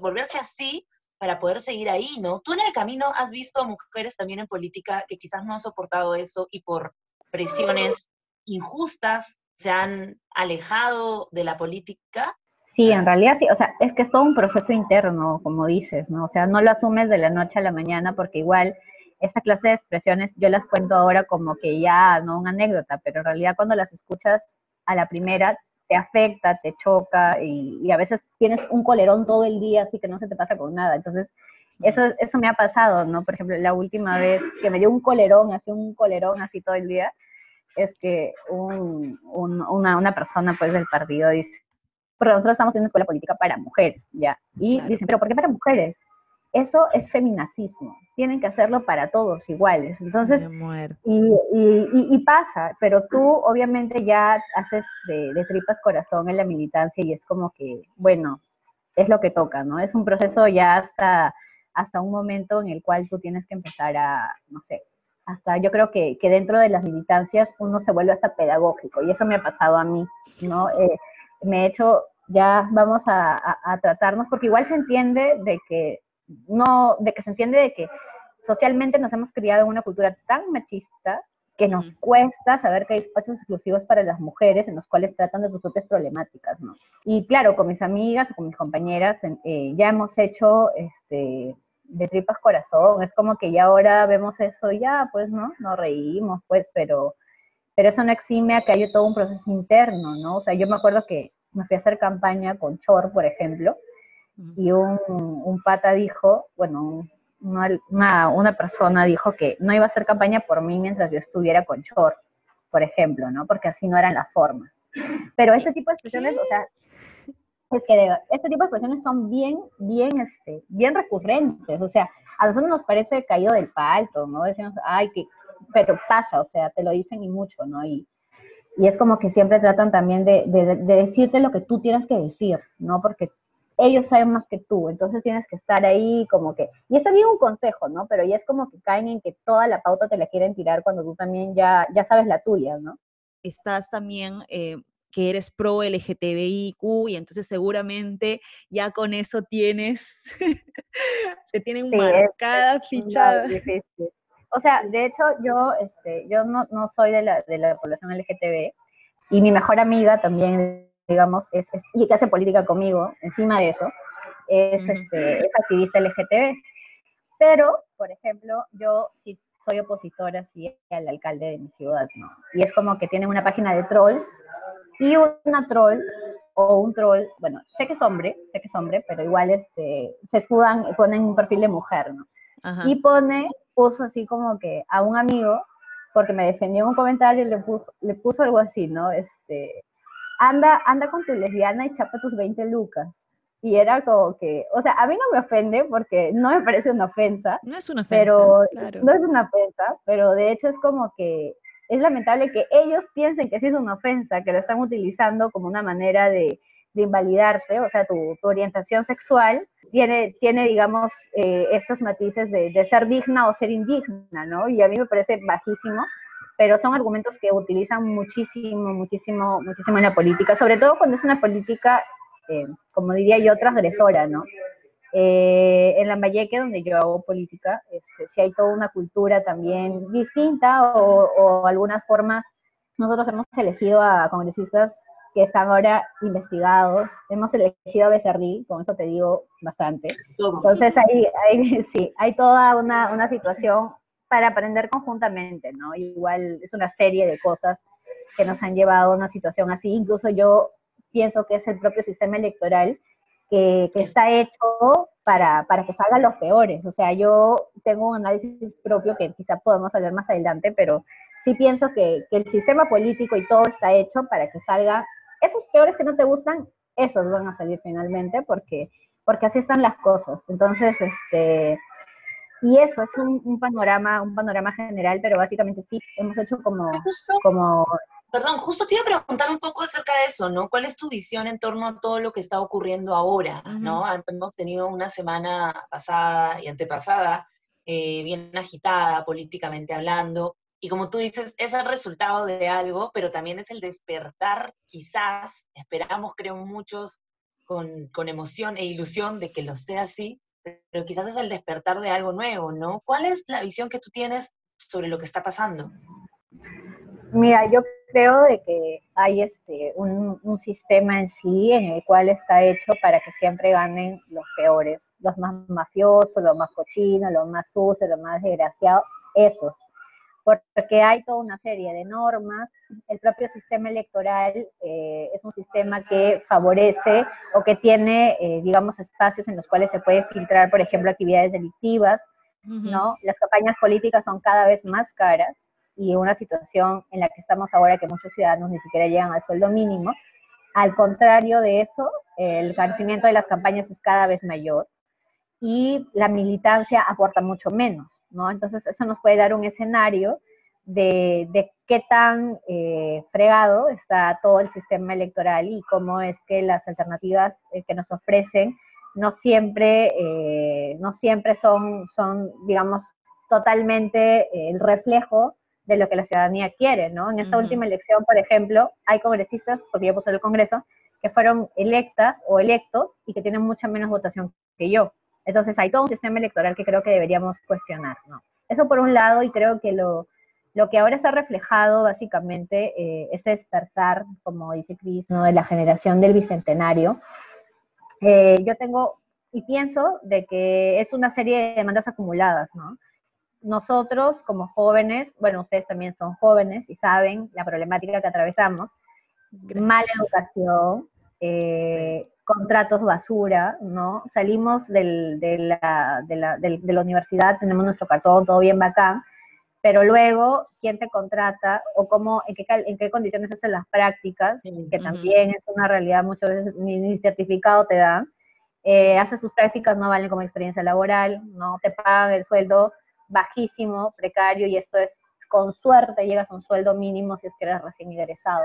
volverse así para poder seguir ahí, ¿no? Tú en el camino has visto a mujeres también en política que quizás no han soportado eso y por presiones injustas se han alejado de la política? Sí, en realidad sí, o sea, es que es todo un proceso interno, como dices, ¿no? O sea, no lo asumes de la noche a la mañana porque igual esta clase de expresiones yo las cuento ahora como que ya, no una anécdota, pero en realidad cuando las escuchas a la primera te afecta, te choca y, a veces tienes un colerón todo el día, así que no se te pasa con nada. Entonces, eso, eso me ha pasado, ¿no? Por ejemplo, la última vez que me dio un colerón, así un colerón así todo el día, es que un, una, una persona pues del partido dice, porque nosotros estamos en una escuela política para mujeres, ¿ya? Y dicen, pero ¿por qué para mujeres? Eso es feminacismo. Tienen que hacerlo para todos iguales. Entonces, y, y, y, pasa, pero tú obviamente ya haces de, de, tripas corazón en la militancia y es como que, bueno, es lo que toca, ¿no? Es un proceso ya hasta, hasta un momento en el cual tú tienes que empezar a, no sé, hasta yo creo que, que dentro de las militancias uno se vuelve hasta pedagógico y eso me ha pasado a mí, ¿no? Eh, me he hecho, ya vamos a, a, tratarnos, porque igual se entiende de que no, de que se entiende de que socialmente nos hemos criado en una cultura tan machista que nos cuesta saber que hay espacios exclusivos para las mujeres en los cuales tratan de sus propias problemáticas, ¿no? Y claro, con mis amigas o con mis compañeras eh, ya hemos hecho este, de tripas corazón, es como que ya ahora vemos eso, ya, pues, ¿no? Nos reímos, pues, pero, pero eso no exime a que haya todo un proceso interno, ¿no? O sea, yo me acuerdo que me fui a hacer campaña con Chor, por ejemplo, y un, un pata dijo, bueno, una, una, persona dijo que no iba a hacer campaña por mí mientras yo estuviera con Chor, por ejemplo, ¿no? Porque así no eran las formas. Pero ese tipo de expresiones, o sea, es que este tipo de expresiones son bien, bien, este, bien recurrentes, o sea, a nosotros nos parece caído del palto, ¿no? Decimos, ay, que, pero pasa, o sea, te lo dicen y mucho, ¿no? Y, y es como que siempre tratan también de, de, de, decirte lo que tú tienes que decir, ¿no? Porque ellos saben más que tú, entonces tienes que estar ahí como que, y está bien un consejo, ¿no? Pero ya es como que caen en que toda la pauta te la quieren tirar cuando tú también ya, ya sabes la tuya, ¿no? Estás también eh, que eres pro LGTBIQ y entonces seguramente ya con eso tienes, te tienen marcada, fichada. O sea, de hecho yo, este, yo no, no soy de la, de la población LGTB y mi mejor amiga también digamos, es, y que hace política conmigo, encima de eso, es, este, es activista LGTB. Pero, por ejemplo, yo sí soy opositora sí, al alcalde de mi ciudad, ¿no? Y es como que tiene una página de trolls y una troll o un troll, bueno, sé que es hombre, sé que es hombre, pero igual este, se escudan, ponen un perfil de mujer, ¿no? Y pone, puso así como que a un amigo, porque me defendió en un comentario, le puso, le puso algo así, ¿no? Este, anda, anda con tu lesbiana y chapa tus 20 lucas. Y era como que, o sea, a mí no me ofende porque no me parece una ofensa. No es una ofensa. Pero, No es una ofensa, pero de hecho es como que es lamentable que ellos piensen que sí es una ofensa, que lo están utilizando como una manera de, de invalidarse, o sea, tu, tu, orientación sexual tiene, tiene digamos, eh, estos matices de, de, ser digna o ser indigna, ¿no? Y a mí me parece bajísimo pero son argumentos que utilizan muchísimo, muchísimo, muchísimo en la política, sobre todo cuando es una política, eh, como diría yo, transgresora, ¿no? Eh, en Lambayeque, donde yo hago política, este, si hay toda una cultura también distinta o, o, algunas formas. Nosotros hemos elegido a congresistas que están ahora investigados, hemos elegido a Becerril, con eso te digo bastante. Entonces, ahí, ahí sí, hay toda una, una situación para aprender conjuntamente, ¿no? Igual es una serie de cosas que nos han llevado a una situación así. Incluso yo pienso que es el propio sistema electoral que, que está hecho para, para, que salgan los peores. O sea, yo tengo un análisis propio que quizá podamos hablar más adelante, pero sí pienso que, que el sistema político y todo está hecho para que salga esos peores que no te gustan, esos van a salir finalmente porque, porque así están las cosas. Entonces, este y eso es un, panorama, un panorama general, pero básicamente sí, hemos hecho como, como... Perdón, justo te iba a preguntar un poco acerca de eso, ¿no? ¿Cuál es tu visión en torno a todo lo que está ocurriendo ahora, ¿no? Hemos tenido una semana pasada y antepasada eh, bien agitada políticamente hablando, y como tú dices, es el resultado de algo, pero también es el despertar, quizás, esperamos, creo muchos, con, con emoción e ilusión de que lo sea así, pero quizás es el despertar de algo nuevo, ¿no? ¿Cuál es la visión que tú tienes sobre lo que está pasando? Mira, yo creo de que hay este, un, un, sistema en sí en el cual está hecho para que siempre ganen los peores, los más mafiosos, los más cochinos, los más sucios, los más desgraciados, esos. Porque hay toda una serie de normas. El propio sistema electoral eh, es un sistema que favorece o que tiene, eh, digamos, espacios en los cuales se puede filtrar, por ejemplo, actividades delictivas, ¿no? Las campañas políticas son cada vez más caras y una situación en la que estamos ahora que muchos ciudadanos ni siquiera llegan al sueldo mínimo. Al contrario de eso, el crecimiento de las campañas es cada vez mayor y la militancia aporta mucho menos, ¿no? Entonces eso nos puede dar un escenario de, de qué tan eh, fregado está todo el sistema electoral y cómo es que las alternativas eh, que nos ofrecen no siempre, eh, no siempre son, son, digamos, totalmente el reflejo de lo que la ciudadanía quiere, ¿no? En esta última elección, por ejemplo, hay congresistas, porque yo puse el Congreso, que fueron electas o electos y que tienen mucha menos votación que yo. Entonces hay todo un sistema electoral que creo que deberíamos cuestionar, ¿no? Eso por un lado, y creo que lo, lo que ahora se ha reflejado básicamente eh, es despertar, como dice Cris, ¿no? de la generación del bicentenario. Eh, yo tengo y pienso de que es una serie de demandas acumuladas, ¿no? nosotros como jóvenes, bueno, ustedes también son jóvenes y saben la problemática que atravesamos, mala educación, eh, contratos basura, ¿no? Salimos del, de, la, de, la, de, la, universidad, tenemos nuestro cartón, todo bien bacán, pero luego, ¿quién te contrata o cómo, en qué, en qué condiciones hacen las prácticas? que también es una realidad, muchas veces ni, certificado te dan. Eh, haces tus prácticas, no valen como experiencia laboral, no te pagan el sueldo bajísimo, precario, y esto es con suerte llegas a un sueldo mínimo si es que eres recién ingresado.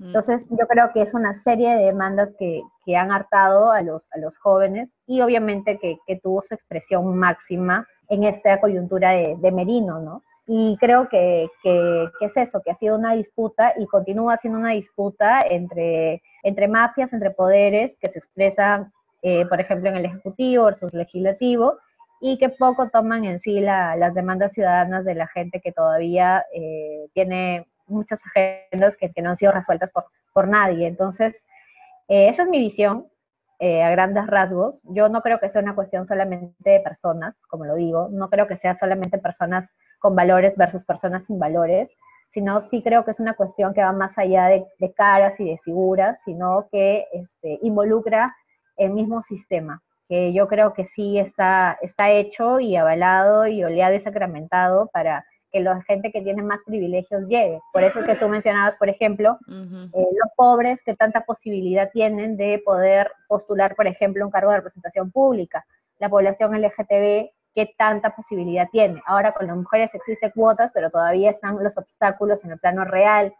Entonces, yo creo que es una serie de demandas que, que han hartado a los, a los jóvenes y obviamente que, que tuvo su expresión máxima en esta coyuntura de, de Merino, ¿no? Y creo que, que, que, es eso, que ha sido una disputa y continúa siendo una disputa entre, entre mafias, entre poderes que se expresan, eh, por ejemplo, en el Ejecutivo versus Legislativo, y que poco toman en sí las demandas ciudadanas de la gente que todavía eh, tiene muchas agendas que, no han sido resueltas por, por nadie. Entonces, eh, esa es mi visión eh, a grandes rasgos. Yo no creo que sea una cuestión solamente de personas, como lo digo, no creo que sea solamente personas con valores versus personas sin valores, sino sí creo que es una cuestión que va más allá de, de caras y de figuras, sino que este, involucra el mismo sistema que yo creo que sí está, está hecho y avalado y oleado y sacramentado para que la gente que tiene más privilegios llegue. Por eso es que tú mencionabas, por ejemplo, eh, los pobres que tanta posibilidad tienen de poder postular, por ejemplo, un cargo de representación pública. La población LGTB, ¿qué tanta posibilidad tiene? Ahora con las mujeres existen cuotas, pero todavía están los obstáculos en el plano real,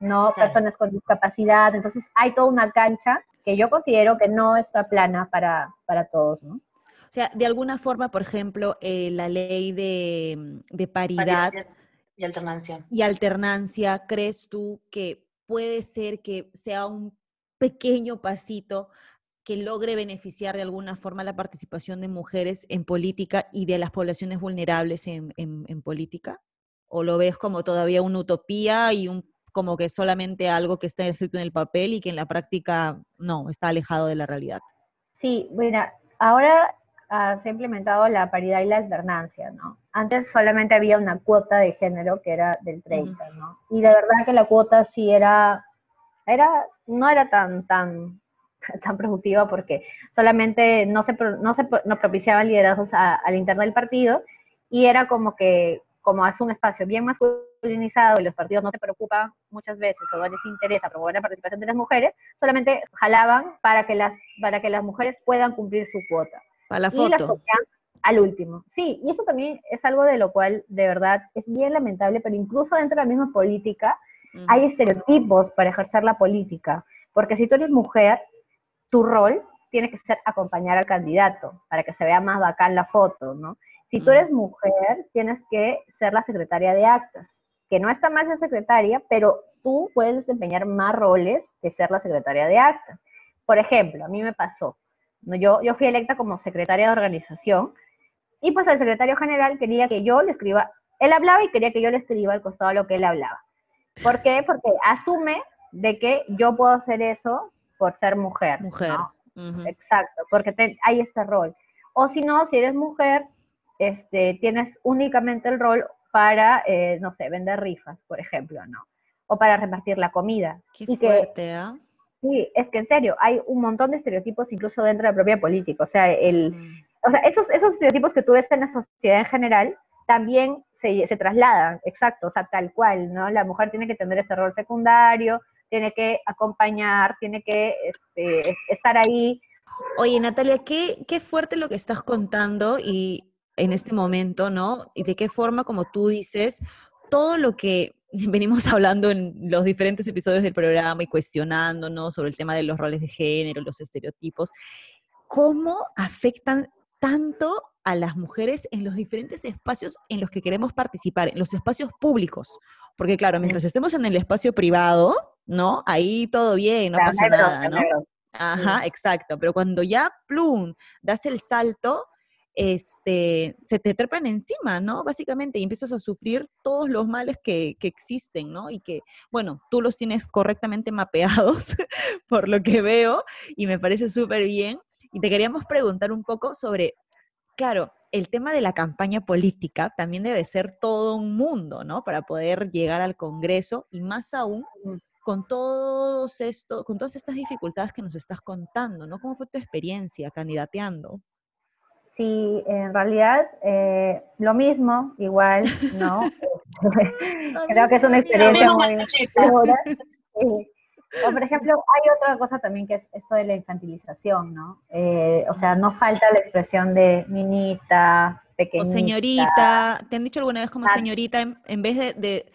¿no? Personas con discapacidad. Entonces hay toda una cancha que yo considero que no está plana para, para todos, ¿no? O sea, de alguna forma, por ejemplo, eh, la ley de, de paridad, y alternancia. Y alternancia, ¿crees tú que puede ser que sea un pequeño pasito que logre beneficiar de alguna forma la participación de mujeres en política y de las poblaciones vulnerables en, en, en política? ¿O lo ves como todavía una utopía y un como que solamente algo que está escrito en el papel y que en la práctica no, está alejado de la realidad. Sí, mira, ahora uh, se ha implementado la paridad y la alternancia, ¿no? Antes solamente había una cuota de género que era del 30, ¿no? Y de verdad que la cuota sí era, era no era tan, tan, tan productiva porque solamente no se, no se no propiciaban liderazgos al interno del partido y era como que como hace un espacio bien masculinizado y los partidos no se preocupan muchas veces o no les interesa promover la participación de las mujeres, solamente jalaban para que las, para que las mujeres puedan cumplir su cuota. Para la foto. Y las al último. Sí, y eso también es algo de lo cual de verdad es bien lamentable, pero incluso dentro de la misma política hay estereotipos para ejercer la política, porque si tú eres mujer, tu rol tiene que ser acompañar al candidato para que se vea más bacán la foto, ¿no? Si tú eres mujer, tienes que ser la secretaria de actas, que no está mal ser secretaria, pero tú puedes desempeñar más roles que ser la secretaria de actas. Por ejemplo, a mí me pasó, yo, yo fui electa como secretaria de organización y pues el secretario general quería que yo le escriba, él hablaba y quería que yo le escriba al costado lo que él hablaba. ¿Por qué? Porque asume de que yo puedo hacer eso por ser mujer. Mujer. ¿no? Exacto, porque te- hay este rol. O si no, si eres mujer, este, tienes únicamente el rol para, eh, no sé, vender rifas, por ejemplo, ¿no? O para repartir la comida. Qué y que fuerte, ¿ah? Sí, es que en serio, hay un montón de estereotipos incluso dentro de la propia política. O sea, el, Mm. o sea esos, esos estereotipos que tú ves en la sociedad en general también se, se trasladan, exacto, o sea, tal cual, ¿no? La mujer tiene que tener ese rol secundario, tiene que acompañar, tiene que este, estar ahí. Oye, Natalia, qué, qué fuerte lo que estás contando y en este momento, ¿no? Y de qué forma, como tú dices, todo lo que venimos hablando en los diferentes episodios del programa y cuestionándonos sobre el tema de los roles de género, los estereotipos, cómo afectan tanto a las mujeres en los diferentes espacios en los que queremos participar, en los espacios públicos. Porque claro, mientras estemos en el espacio privado, ¿no? Ahí todo bien, no pasa nada, no. Ajá, exacto. Pero cuando ya, plum, das el salto, este, se te trepan encima, ¿no? Básicamente, y empiezas a sufrir todos los males que, que existen, ¿no? Y que, bueno, tú los tienes correctamente mapeados, por lo que veo, y me parece súper bien. Y te queríamos preguntar un poco sobre, claro, el tema de la campaña política también debe ser todo un mundo, ¿no? Para poder llegar al Congreso y más aún con todos esto, con todas estas dificultades que nos estás contando, ¿no? ¿Cómo fue tu experiencia candidateando? Sí, en realidad eh, lo mismo, igual, ¿no? Creo que es una experiencia muy. Sí. O por ejemplo, hay otra cosa también que es esto de la infantilización, ¿no? Eh, o sea, no falta la expresión de niñita, O pequeñita. señorita, ¿te han dicho alguna vez como Ah. señorita en, en vez de, de-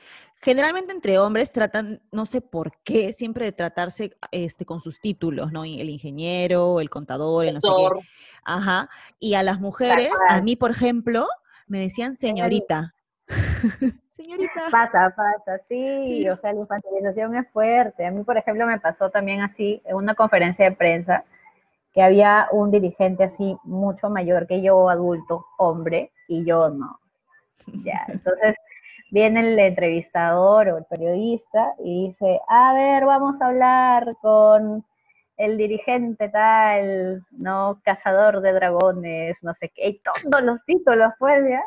Generalmente entre hombres tratan, no sé por qué, siempre de tratarse este, con sus títulos, ¿no? El ingeniero, el contador, el no sé qué. Ajá. Y a las mujeres, a mí, por ejemplo, me decían señorita. señorita. Pasa, pasa, sí, o sea, la infantilización es fuerte. A mí, por ejemplo, me pasó también así en una conferencia de prensa que había un dirigente así mucho mayor que yo, adulto, hombre, y yo no. Ya, entonces viene el entrevistador o el periodista y dice, a ver, vamos a hablar con el dirigente tal, ¿no? Cazador de dragones, no sé qué, y todos los títulos, pues, ¿ya?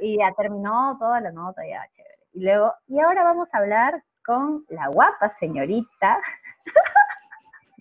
Y ya terminó toda la nota, ya, chévere. Y luego, y ahora vamos a hablar con la guapa señorita.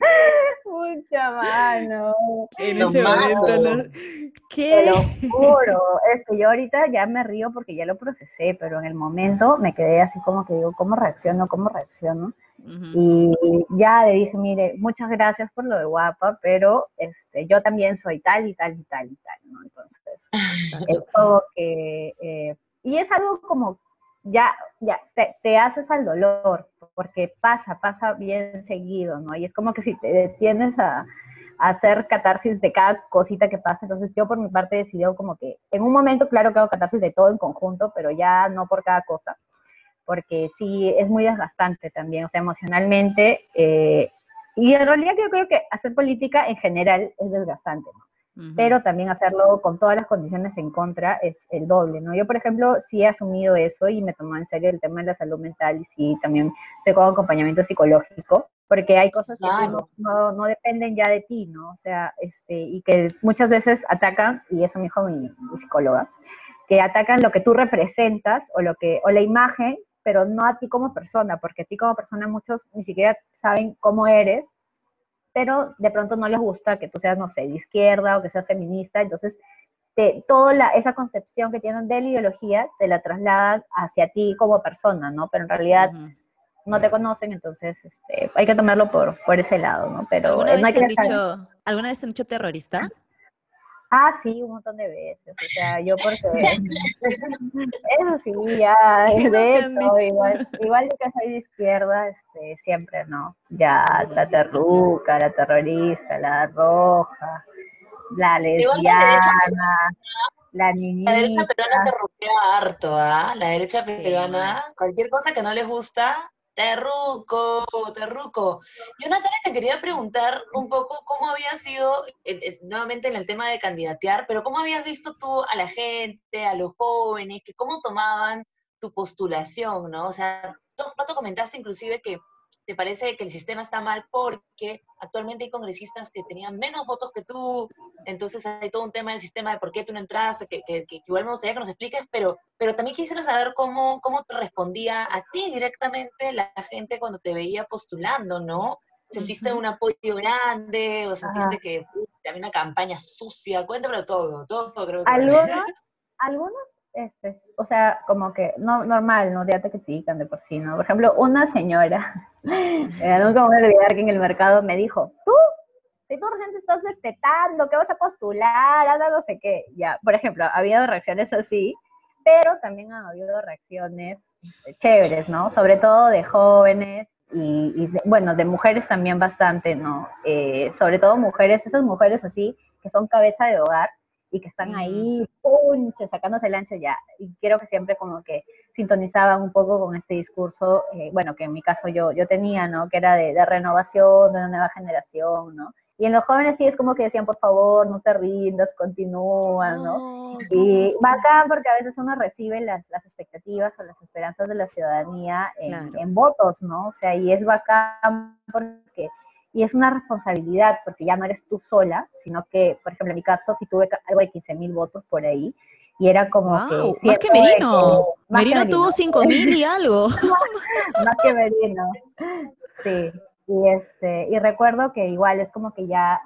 Mucha mano. En ese momento, ¿no? Te ¿Qué? lo juro. Es que yo ahorita ya me río porque ya lo procesé, pero en el momento me quedé así como que digo, ¿cómo reacciono? ¿Cómo reacciono? Y ya le dije, mire, muchas gracias por lo de guapa, pero este, yo también soy tal y tal y tal y tal, ¿no? Entonces, es como que, eh, y es algo como, ya, ya, te, te haces al dolor, porque pasa, pasa bien seguido, ¿no? Y es como que si te detienes a, hacer catarsis de cada cosita que pasa, entonces yo por mi parte he decidido como que, en un momento claro que hago catarsis de todo en conjunto, pero ya no por cada cosa, porque sí, es muy desgastante también, o sea, emocionalmente, eh, y en realidad yo creo que hacer política en general es desgastante, ¿no? Pero también hacerlo con todas las condiciones en contra es el doble, ¿no? Yo, por ejemplo, sí he asumido eso y me tomó en serio el tema de la salud mental y sí también estoy con acompañamiento psicológico, porque hay cosas que Claro. no, no, no dependen ya de ti, ¿no? O sea, este, y que muchas veces atacan, y eso me dijo mi, mi psicóloga, que atacan lo que tú representas o, lo que, o la imagen, pero no a ti como persona, porque a ti como persona muchos ni siquiera saben cómo eres, pero de pronto no les gusta que tú seas, no sé, de izquierda o que seas feminista, entonces te, toda la, esa concepción que tienen de la ideología te la trasladan hacia ti como persona, ¿no? Pero en realidad no te conocen, entonces este, hay que tomarlo por, por ese lado, ¿no? Pero ¿Alguna vez, no te han dicho, ¿Alguna vez te han dicho terrorista? Ah, sí, un montón de veces. O sea, yo porque... Eso sí, ya, ¿Qué no te de hecho, igual, igual yo que soy de izquierda, este, siempre, ¿no? Ya, la terruca, la terrorista, la roja, la la lesbiana, la La niñita. derecha peruana te rupea harto, ¿ah? La derecha Sí. peruana, cualquier cosa que no les gusta, terruco, terruco. Yo, Natalia, te quería preguntar un poco cómo había sido, nuevamente en el tema de candidatear, pero cómo habías visto tú a la gente, a los jóvenes, que cómo tomaban tu postulación, ¿no? O sea, tú, tú comentaste inclusive que te parece que el sistema está mal porque actualmente hay congresistas que tenían menos votos que tú, entonces hay todo un tema del sistema de por qué tú no entraste, que, que, que igual me gustaría que nos expliques, pero, pero también quisiera saber cómo, cómo te respondía a ti directamente la gente cuando te veía postulando, ¿no? ¿Sentiste un apoyo grande o sentiste que había una campaña sucia? Cuéntamelo todo, todo creo que Algunos, algunos este, o sea, como que, no, normal, no, ya te critican de por sí, ¿no? Por ejemplo, una señora, eh, nunca voy a olvidar que en el mercado me dijo, tú, si tú recién te estás despetando, ¿qué vas a postular? Anda no sé qué. Ya, por ejemplo, ha habido reacciones así, pero también ha habido reacciones este, chéveres, ¿no? Sobre todo de jóvenes y, bueno, de mujeres también bastante, ¿no? Eh, sobre todo mujeres, esas mujeres así, que son cabeza de hogar, y que están ahí, punche, sacándose el ancho ya. Y creo que siempre como que sintonizaban un poco con este discurso, eh, bueno, que en mi caso yo, yo tenía, ¿no? Que era de, renovación, de una nueva generación, ¿no? Y en los jóvenes sí es como que decían, por favor, no te rindas, continúa, ¿no? y bacán porque a veces uno recibe las, las expectativas o las esperanzas de la ciudadanía en, en, votos, ¿no? O sea, y es bacán porque y es una responsabilidad porque ya no eres tú sola, sino que, por ejemplo, en mi caso, si tuve algo de 15 mil votos por ahí, y era como que... Más que Merino. Merino, tuvo 5 mil y algo. más que Merino. Sí. Y, este, y recuerdo que igual es como que ya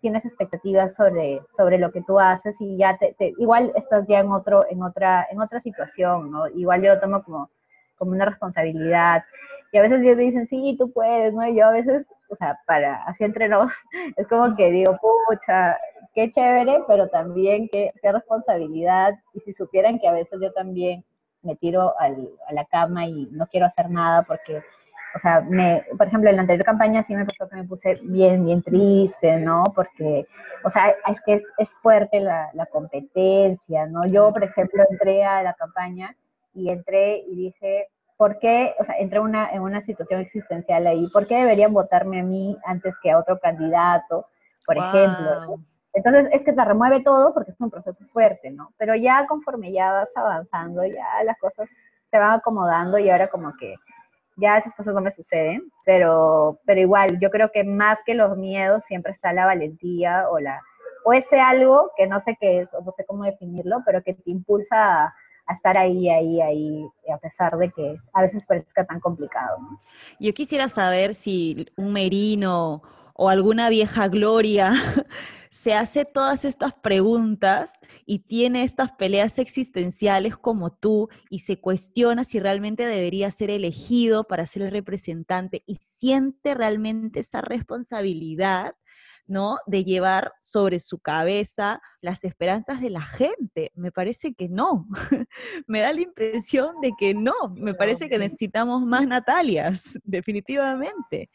tienes expectativas sobre, sobre lo que tú haces y ya te, igual estás ya en otro, en otra, en otra situación, ¿no? Igual yo lo tomo como, como una responsabilidad. Y a veces ellos dicen, sí, tú puedes, ¿no? Y yo a veces o sea, para, así entre nos, es como que digo, pucha, qué chévere, pero también qué, qué responsabilidad. Y si supieran que a veces yo también me tiro al, a la cama y no quiero hacer nada porque, o sea, me, por ejemplo, en la anterior campaña sí me pasó que me puse bien, bien triste, ¿no? Porque, o sea, es que es, es fuerte la, la competencia, ¿no? Yo, por ejemplo, entré a la campaña y entré y dije, ¿por qué, o sea, entré una, en una situación existencial ahí, ¿por qué deberían votarme a mí antes que a otro candidato, por ejemplo? Entonces, es que te remueve todo porque es un proceso fuerte, ¿no? Pero ya conforme ya vas avanzando, ya las cosas se van acomodando y ahora como que ya esas cosas no me suceden, pero, pero igual, yo creo que más que los miedos siempre está la valentía o la o ese algo que no sé qué es, o no sé cómo definirlo, pero que te impulsa a, a estar ahí, ahí, ahí, a pesar de que a veces parezca tan complicado. Yo quisiera saber si un merino o alguna vieja gloria se hace todas estas preguntas y tiene estas peleas existenciales como tú y se cuestiona si realmente debería ser elegido para ser el representante y siente realmente esa responsabilidad ¿no? De llevar sobre su cabeza las esperanzas de la gente. Me parece que no. me da la impresión de que no. Me parece que necesitamos más Natalias, definitivamente.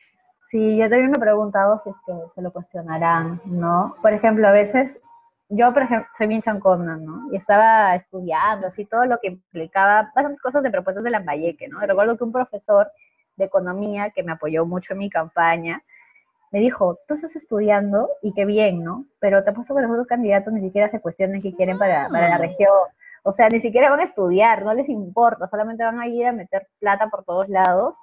Sí, yo también me he preguntado si es que se lo cuestionarán, ¿no? Por ejemplo, a veces, yo, por ejemplo, soy bien chancona, ¿no? Y estaba estudiando, así, todo lo que implicaba bastantes cosas de propuestas de Lambayeque, ¿no? Y recuerdo que un profesor de economía que me apoyó mucho en mi campaña, me dijo, tú estás estudiando y qué bien, ¿no? Pero te apuesto que los otros candidatos ni siquiera se cuestionan qué quieren para, para la región. O sea, ni siquiera van a estudiar, no les importa, solamente van a ir a meter plata por todos lados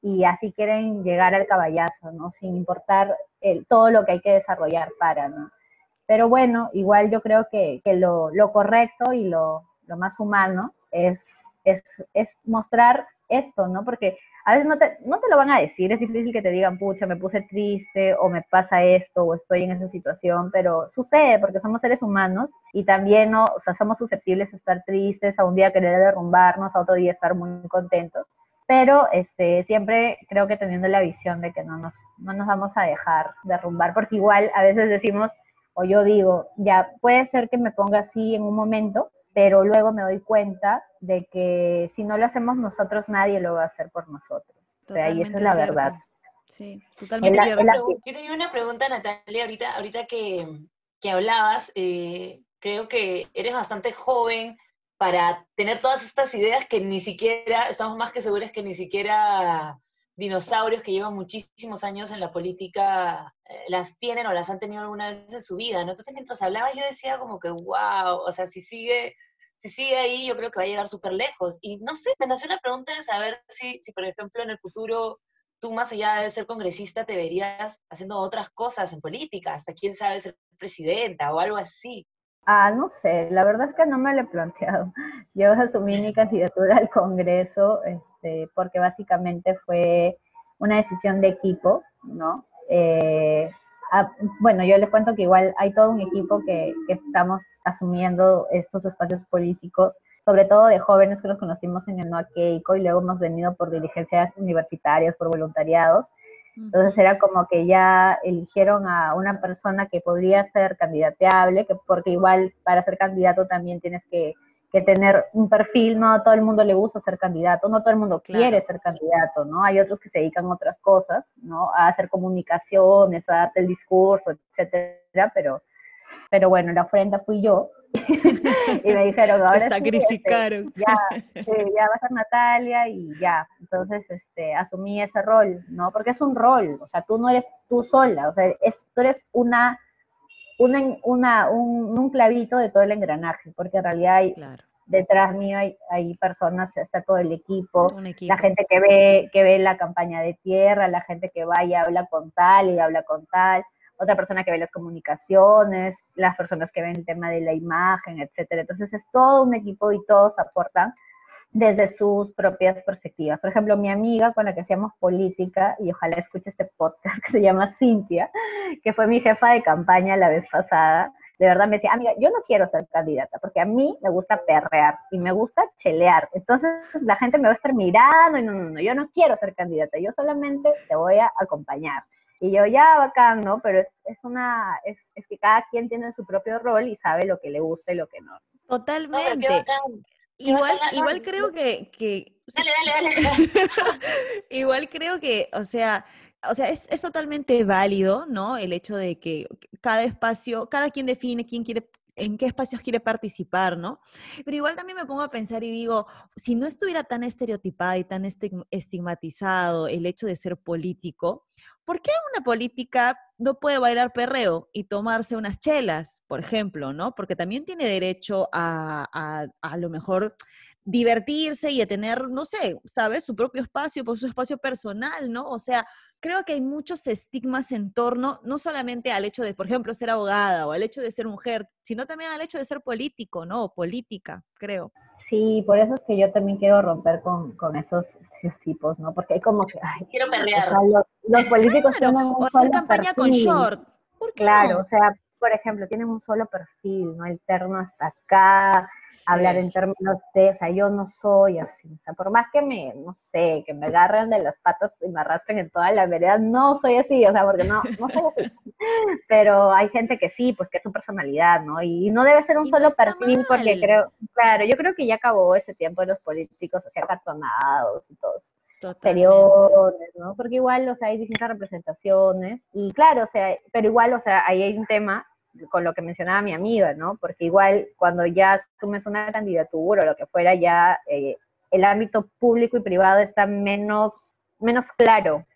y así quieren llegar al caballazo, ¿no? Sin importar el, todo lo que hay que desarrollar para, ¿no? Pero bueno, igual yo creo que, que lo, lo, correcto y lo, lo más humano es, es, es mostrar esto, ¿no? Porque a veces no te, no te lo van a decir, es difícil que te digan, pucha, me puse triste o me pasa esto o estoy en esa situación, pero sucede porque somos seres humanos y también ¿no? o sea, somos susceptibles a estar tristes, a un día querer derrumbarnos, a otro día estar muy contentos, pero este, siempre creo que teniendo la visión de que no nos, no nos vamos a dejar derrumbar, porque igual a veces decimos, o yo digo, ya puede ser que me ponga así en un momento, pero luego me doy cuenta de que si no lo hacemos nosotros, nadie lo va a hacer por nosotros. o sea, y esa es la verdad. Sí, totalmente cierto. Yo tenía una pregunta, Natalia, ahorita, ahorita que, que hablabas, eh, creo que eres bastante joven para tener todas estas ideas que ni siquiera, estamos más que seguros que ni siquiera dinosaurios que llevan muchísimos años en la política eh, las tienen o las han tenido alguna vez en su vida, ¿no? Entonces mientras hablabas yo decía como que, wow, o sea, si sigue, si sigue ahí, yo creo que va a llegar súper lejos. Y no sé, me nació la pregunta de saber si, si, por ejemplo, en el futuro tú más allá de ser congresista te verías haciendo otras cosas en política, hasta quién sabe ser presidenta o algo así. Ah, no sé, la verdad es que no me lo he planteado. Yo asumí mi candidatura al Congreso este, porque básicamente fue una decisión de equipo, ¿no? Eh, ah, bueno, yo les cuento que igual hay todo un equipo que, que estamos asumiendo estos espacios políticos sobre todo de jóvenes que nos conocimos en el NOA Keiko y luego hemos venido por diligencias universitarias, por voluntariados. Entonces era como que ya eligieron a una persona que podría ser candidateable, que porque igual para ser candidato también tienes que, que tener un perfil, no a todo el mundo le gusta ser candidato, no todo el mundo quiere ser candidato, ¿no? Hay otros que se dedican a otras cosas, ¿no? A hacer comunicaciones, a darte el discurso, etcétera, pero, pero bueno, la ofrenda fui yo, y me dijeron, ahora Te este, sacrificaron. ya, ya va a ser Natalia y ya. Entonces, este, asumí ese rol, ¿no? Porque es un rol, o sea, tú no eres tú sola, o sea, es, tú eres una, una, una un, un, clavito de todo el engranaje, porque en realidad hay, detrás mío hay, hay, personas, está todo el equipo, equipo, la gente que ve, que ve la campaña de tierra, la gente que va y habla con tal y habla con tal, otra persona que ve las comunicaciones, las personas que ven el tema de la imagen, etcétera. Entonces es todo un equipo y todos aportan desde sus propias perspectivas. Por ejemplo, mi amiga con la que hacíamos política, y ojalá escuche este podcast que se llama Cintia, que fue mi jefa de campaña la vez pasada, de verdad me decía, amiga, yo no quiero ser candidata, porque a mí me gusta perrear y me gusta chelear. Entonces la gente me va a estar mirando y no, no, no, yo no quiero ser candidata, yo solamente te voy a acompañar. Y yo, ya, bacán, ¿no? Pero es, es una, es, es, que cada quien tiene su propio rol y sabe lo que le gusta y lo que no. Totalmente. igual, igual creo que, que... Dale, dale, dale. igual creo que, o sea, o sea, es, es, totalmente válido, ¿no? El hecho de que cada espacio, cada quien define quién quiere en qué espacios quiere participar, ¿no? Pero igual también me pongo a pensar y digo, si no estuviera tan estereotipado y tan estigmatizado el hecho de ser político, ¿por qué una política no puede bailar perreo y tomarse unas chelas, por ejemplo, ¿no? Porque también tiene derecho a, a, a lo mejor divertirse y a tener, no sé, ¿sabes? Su propio espacio, por su espacio personal, ¿no? O sea, creo que hay muchos estigmas en torno, no solamente al hecho de, por ejemplo, ser abogada o al hecho de ser mujer, sino también al hecho de ser político, ¿no? O política, creo. Sí, por eso es que yo también quiero romper con, con esos, esos, tipos, ¿no? Porque hay como que... Ay, quiero perrear. O sea, los, los, políticos claro, tienen un o hacer campaña perfil. con short. ¿Por qué Claro, no? o sea, por ejemplo, tienen un solo perfil, ¿no? El terno hasta acá, Sí. hablar en términos de, o sea, yo no soy así, o sea, por más que me, no sé, que me agarren de las patas y me arrastren en toda la vereda, no soy así, o sea, porque no, no soy así. Pero hay gente que sí, pues que es su personalidad, ¿no? Y no debe ser un Y solo perfil, porque creo, claro, yo creo que ya acabó ese tiempo de los políticos así acartonados y todos Totalmente. ¿no? Porque igual, o sea, hay distintas representaciones y claro, o sea, pero igual, o sea, ahí hay un tema con lo que mencionaba mi amiga, ¿no? Porque igual cuando ya asumes una candidatura o lo que fuera, ya eh, el ámbito público y privado está menos, menos claro.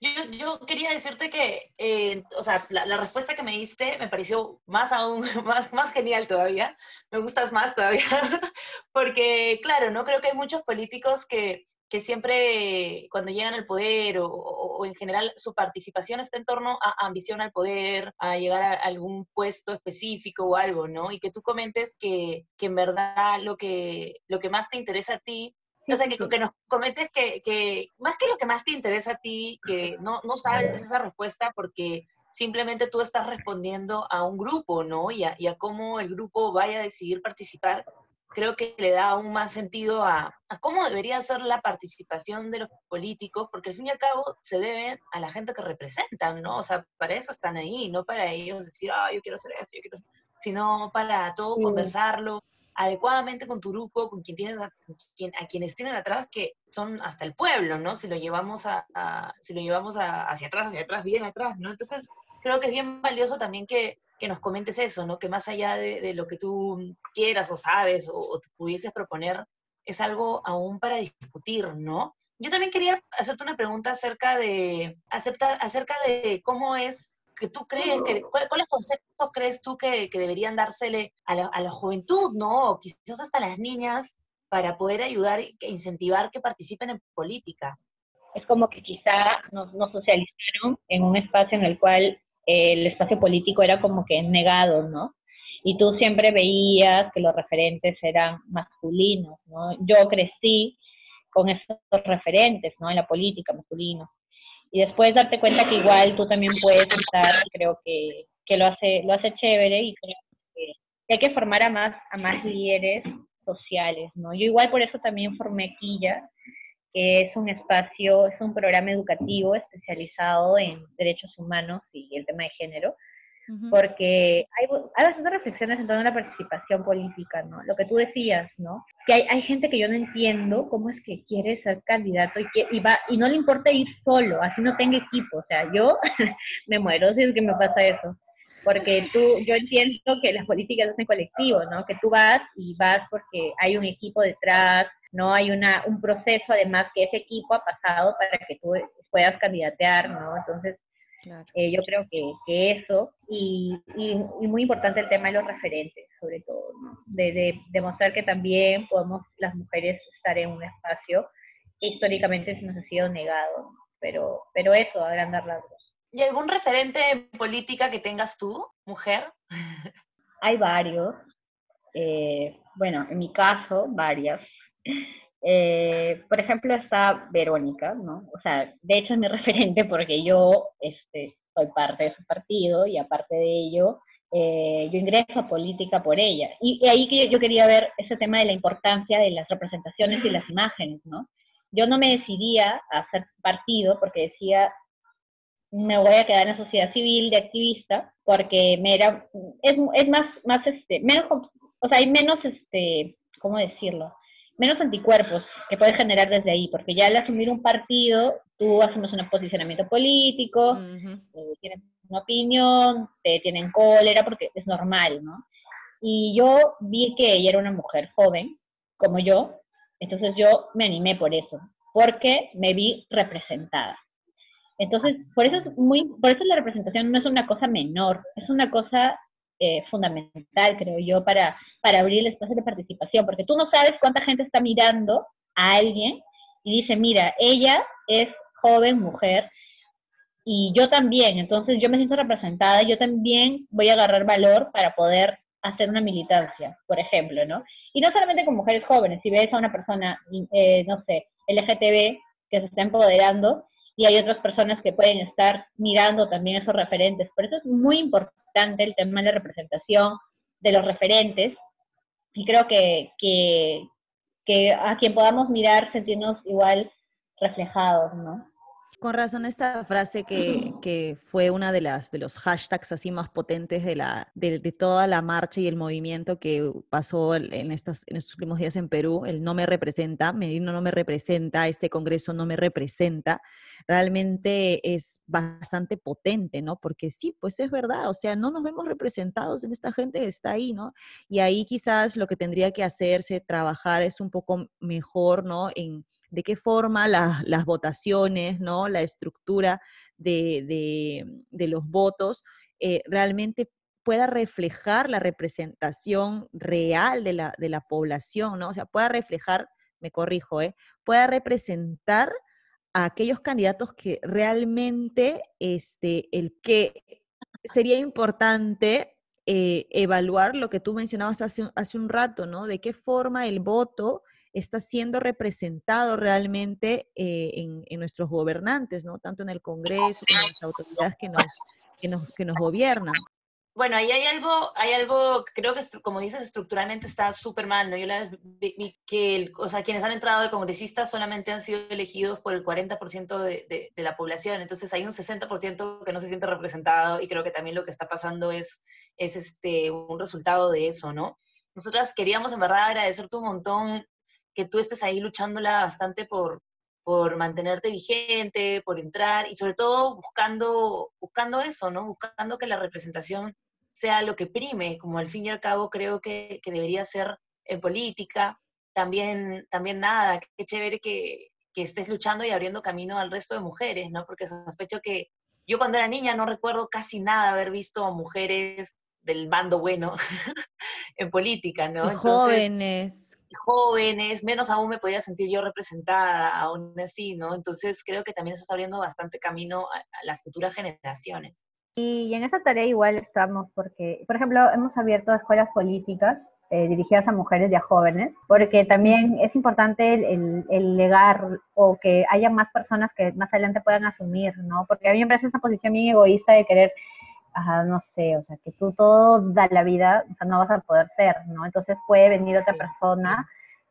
Yo, yo quería decirte que, eh, o sea, la, la, respuesta que me diste me pareció más aún, más, más genial todavía. Me gustas más todavía. Porque, claro, no creo que hay muchos políticos que, que siempre cuando llegan al poder o, o, o, en general su participación está en torno a, ambición al poder, a llegar a algún puesto específico o algo, ¿no? Y que tú comentes que, que en verdad lo que, lo que más te interesa a ti o sea, que, que nos comentes que, que, más que lo que más te interesa a ti, que no, no sabes esa respuesta porque simplemente tú estás respondiendo a un grupo, ¿no? Y a, y a cómo el grupo vaya a decidir participar, creo que le da aún más sentido a, a, cómo debería ser la participación de los políticos, porque al fin y al cabo se deben a la gente que representan, ¿no? O sea, para eso están ahí, no para ellos decir, ah, yo quiero hacer esto, yo quiero hacer sino para todo Sí. conversarlo adecuadamente con tu grupo, con quien tienes a, quien, a quienes tienen atrás, que son hasta el pueblo, ¿no? Si lo llevamos a, a si lo llevamos hacia atrás, hacia atrás, bien atrás, ¿no? Entonces, creo que es bien valioso también que, que nos comentes eso, ¿no? Que más allá de, de lo que tú quieras o sabes o, o, te pudieses proponer, es algo aún para discutir, ¿no? Yo también quería hacerte una pregunta acerca de, acepta, acerca de cómo es que tú crees, que, ¿cuáles conceptos crees tú que, deberían dársele a la, juventud, ¿no? O quizás hasta a las niñas para poder ayudar e incentivar que participen en política? Es como que quizá nos, nos socializaron en un espacio en el cual el espacio político era como que negado, ¿no? Y tú siempre veías que los referentes eran masculinos, ¿no? Yo crecí con esos referentes, ¿no? En la política masculino. Y después darte cuenta que igual tú también puedes estar, creo que, que lo hace lo hace chévere y creo que, hay que formar a más a más líderes sociales, ¿no? Yo igual por eso también formé Quilla, es un espacio, es un programa educativo especializado en derechos humanos y el tema de género, porque hay, hay bastantes reflexiones en torno a la participación política, ¿no? Lo que tú decías, ¿no? Que hay, hay gente que yo no entiendo cómo es que quiere ser candidato y, que, y, va, y no le importa ir solo, así no tenga equipo, o sea, yo me muero si es que me pasa eso porque tú, yo entiendo que las políticas son colectivo, ¿no? Que tú vas y vas porque hay un equipo detrás, no hay una, un proceso además que ese equipo ha pasado para que tú puedas candidatear, ¿no? Entonces, eh, yo creo que, que eso, y, y, muy importante el tema de los referentes, sobre todo, ¿no? de, demostrar que también podemos las mujeres estar en un espacio que históricamente se nos ha sido negado, pero, pero eso, agrandar las dos. ¿Y algún referente en política que tengas tú, mujer? Hay varios. Eh, bueno, en mi caso, varias. Eh, por ejemplo, está Verónica, ¿no? O sea, de hecho es mi referente porque yo este, soy parte de su partido y aparte de ello, eh, yo ingreso a política por ella. Y, ahí que yo quería ver ese tema de la importancia de las representaciones y las imágenes, ¿no? Yo no me decidía a hacer partido porque decía, me voy a quedar en sociedad civil de activista porque me era, es, es más, más este, menos, o sea, hay menos, este, ¿cómo decirlo? Menos anticuerpos que puedes generar desde ahí, porque ya al asumir un partido, tú asumes un posicionamiento político, eh, tienes una opinión, te tienen cólera, porque es normal, ¿no? Y yo vi que ella era una mujer joven, como yo, entonces yo me animé por eso, porque me vi representada. Entonces, por eso es muy, por eso la representación no es una cosa menor, es una cosa eh, fundamental, creo yo, para, para abrir el espacio de participación, porque tú no sabes cuánta gente está mirando a alguien y dice, mira, ella es joven, mujer, y yo también, entonces yo me siento representada, yo también voy a agarrar valor para poder hacer una militancia, por ejemplo, ¿no? Y no solamente con mujeres jóvenes, si ves a una persona, eh, no sé, LGTB que se está empoderando, y hay otras personas que pueden estar mirando también esos referentes. Por eso es muy importante el tema de representación de los referentes y creo que, que, que a quien podamos mirar sentirnos igual reflejados, ¿no? Con razón esta frase que, que, fue una de las de los hashtags así más potentes de la de, toda la marcha y el movimiento que pasó en estas en estos últimos días en Perú, el no me representa, Medino no me representa, este congreso no me representa, realmente es bastante potente, ¿no? Porque sí, pues es verdad, o sea, no nos vemos representados en esta gente que está ahí, ¿no? Y ahí quizás lo que tendría que hacerse, trabajar es un poco mejor, ¿no? En de qué forma las votaciones, ¿no? la estructura de, los votos eh, realmente pueda reflejar la representación real de la, de la, población, ¿no? O sea, pueda reflejar, me corrijo, ¿eh? pueda representar a aquellos candidatos que realmente, este, el que sería importante eh, evaluar lo que tú mencionabas hace, hace un rato, ¿no? De qué forma el voto está siendo representado realmente eh, en, nuestros gobernantes, ¿no? Tanto en el Congreso como en las autoridades que nos, que nos, que nos gobiernan. Bueno, ahí hay algo, hay algo, creo que como dices, estructuralmente está súper mal, ¿no? Yo la vez vi que, o sea, quienes han entrado de congresistas solamente han sido elegidos por el 40% de, de, de, la población, entonces hay un 60% que no se siente representado y creo que también lo que está pasando es, es este, un resultado de eso, ¿no? Nosotras queríamos en verdad agradecerte un montón que tú estés ahí luchándola bastante por, por mantenerte vigente, por entrar y sobre todo buscando, buscando eso, ¿no? Buscando que la representación sea lo que prime, como al fin y al cabo creo que, que debería ser en política. También, también nada, qué chévere que, que, estés luchando y abriendo camino al resto de mujeres, ¿no? Porque sospecho que, yo cuando era niña no recuerdo casi nada haber visto mujeres del bando bueno en política, ¿no? jóvenes. Jóvenes, menos aún me podía sentir yo representada, aún así, ¿no? Entonces creo que también se está abriendo bastante camino a, las futuras generaciones. Y en esa tarea igual estamos porque, por ejemplo, hemos abierto escuelas políticas eh, dirigidas a mujeres y a jóvenes, porque también es importante el, el, legar o que haya más personas que más adelante puedan asumir, ¿no? Porque a mí me parece esa posición bien egoísta de querer no sé, o sea, que tú todo da la vida, o sea, no vas a poder ser, ¿no? Entonces puede venir otra persona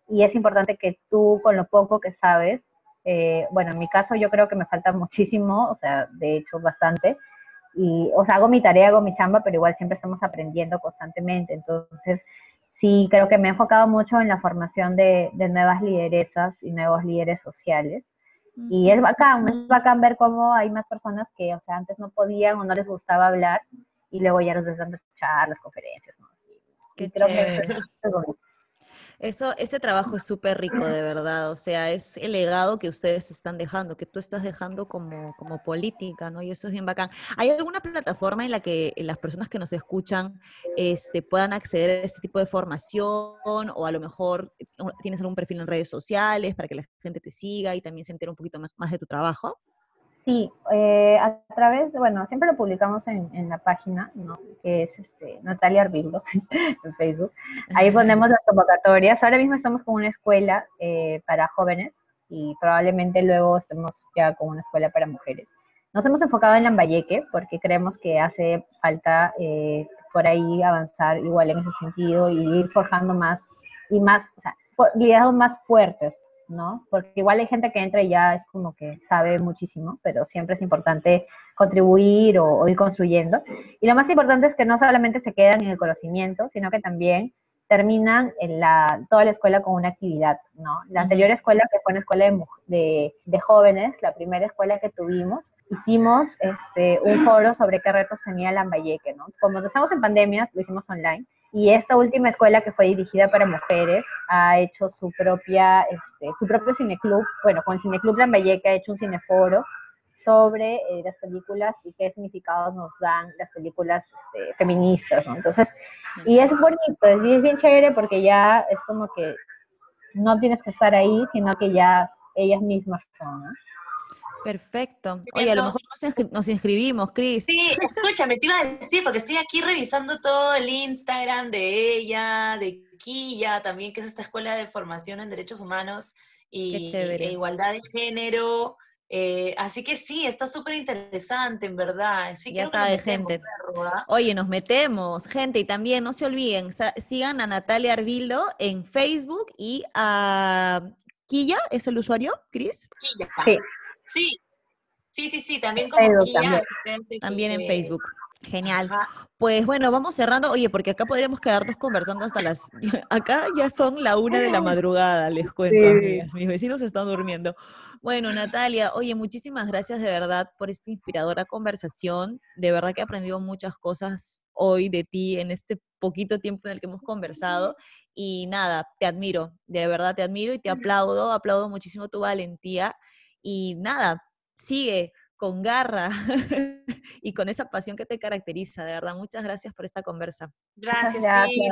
y es importante que tú con lo poco que sabes, eh, bueno, en mi caso yo creo que me falta muchísimo, o sea, de hecho bastante, y, o sea, hago mi tarea, hago mi chamba, pero igual siempre estamos aprendiendo constantemente, entonces sí, creo que me he enfocado mucho en la formación de, de nuevas lideresas y nuevos líderes sociales, y es bacán, es bacán ver cómo hay más personas que, o sea, antes no podían o no les gustaba hablar y luego ya los ves dando las conferencias, ¿no? Qué chévere. Eso, ese trabajo es súper rico, de verdad. O sea, es el legado que ustedes están dejando, que tú estás dejando como, como política, ¿no? Y eso es bien bacán. ¿Hay alguna plataforma en la que las personas que nos escuchan este, puedan acceder a este tipo de formación? O a lo mejor tienes algún perfil en redes sociales para que la gente te siga y también se entere un poquito más de tu trabajo? Sí, eh, a través de, bueno, siempre lo publicamos en, la página, ¿no? Que es este, Natalia Arbildo en Facebook. Ahí ponemos las convocatorias. Ahora mismo estamos con una escuela eh, para jóvenes y probablemente luego estemos ya con una escuela para mujeres. Nos hemos enfocado en Lambayeque porque creemos que hace falta eh, por ahí avanzar igual en ese sentido y ir forjando más y más, o sea, liderazgos más fuertes, ¿no? Porque igual hay gente que entra y ya es como que sabe muchísimo, pero siempre es importante contribuir o, ir construyendo. Y lo más importante es que no solamente se quedan en el conocimiento, sino que también terminan en la, toda la escuela con una actividad, ¿no? La anterior escuela, que fue una escuela de, de, jóvenes, la primera escuela que tuvimos, hicimos este, un foro sobre qué retos tenía Lambayeque, ¿no? Como estamos en pandemia, lo hicimos online, y esta última escuela que fue dirigida para mujeres ha hecho su propia, este, su propio cineclub, bueno, con el cineclub Lambayeque ha hecho un cineforo sobre eh, las películas y qué significados nos dan las películas este, feministas. Entonces, y es bonito, es, bien chévere porque ya es como que no tienes que estar ahí, sino que ya ellas mismas son, ¿no? Perfecto. Oye, a lo mejor nos, inscribimos, Cris. Sí, escúchame, te iba a decir, porque estoy aquí revisando todo el Instagram de ella, de Quilla también, que es esta escuela de formación en derechos humanos y e igualdad de género. Eh, así que sí, está súper interesante, en verdad. Sí, ya sabe, gente. Oye, nos metemos, gente, y también no se olviden, sigan a Natalia Arbildo en Facebook y a Quilla, ¿es el usuario, Cris? Quilla. Sí. Sí, sí, sí, sí, también como también. en Facebook. Genial. Pues bueno, vamos cerrando. Oye, porque acá podríamos quedarnos conversando hasta las... Acá ya son la una de la madrugada, les cuento, amigas. Mis vecinos están durmiendo. Bueno, Natalia, oye, muchísimas gracias de verdad por esta inspiradora conversación. De verdad que he aprendido muchas cosas hoy de ti en este poquito tiempo en el que hemos conversado. Y nada, te admiro, de verdad te admiro y te aplaudo, aplaudo muchísimo tu valentía y nada, sigue con garra y con esa pasión que te caracteriza. De verdad, muchas gracias por esta conversa. Gracias, sí, de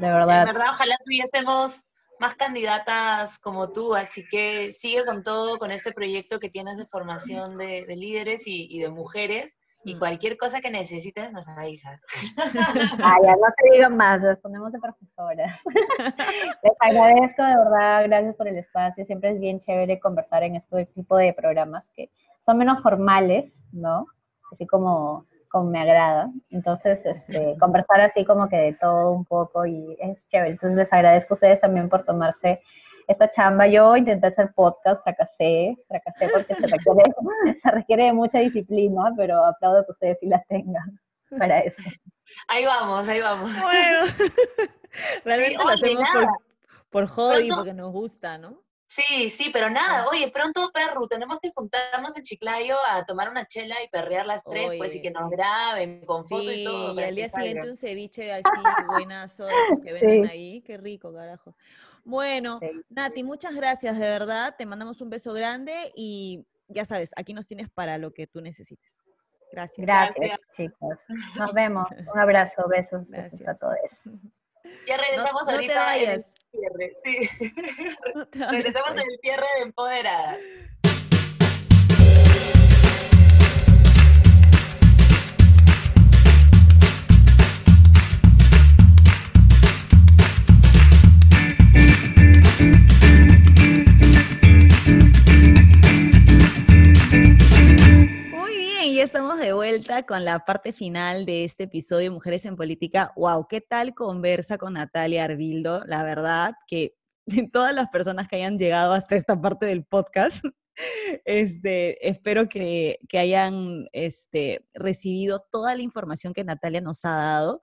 verdad. De verdad, ojalá tuviésemos más candidatas como tú, así que sigue con todo, con este proyecto que tienes de formación de, líderes y, de mujeres. Y cualquier cosa que necesites nos avisas. Ah, ya no te digo más, respondemos de profesora. Les agradezco, de verdad, gracias por el espacio. Siempre es bien chévere conversar en este tipo de programas que son menos formales, ¿no? Así como, como me agrada. Entonces, este, conversar así como que de todo un poco y es chévere. Entonces, les agradezco a ustedes también por tomarse esta chamba. Yo intenté hacer podcast, fracasé, fracasé porque se requiere, se requiere de mucha disciplina, pero aplaudo que ustedes sí la tengan para eso. Ahí vamos, ahí vamos. Bueno, realmente lo hacemos por, hobby, porque nos gusta, ¿no? Sí, sí, pero nada, oye, pronto, perro, tenemos que juntarnos en Chiclayo a tomar una chela y perrear las tres, pues, y que nos graben con foto y todo. y al día siguiente un ceviche así buenazo, esos que venden ahí, qué rico, carajo. Bueno, Nati, muchas gracias, de verdad. Te mandamos un beso grande y ya sabes, aquí nos tienes para lo que tú necesites. Gracias. Gracias, chicos. Nos vemos. Un abrazo, besos, besos a todos. Ya regresamos no, no ahorita te vayas. en el cierre. Sí. No te vayas, regresamos en el cierre de Empoderadas. De vuelta con la parte final de este episodio Mujeres en Política. Wow, ¿qué tal conversa con Natalia Arbildo? La verdad que todas las personas que hayan llegado hasta esta parte del podcast, este, espero que, que hayan este, recibido toda la información que Natalia nos ha dado,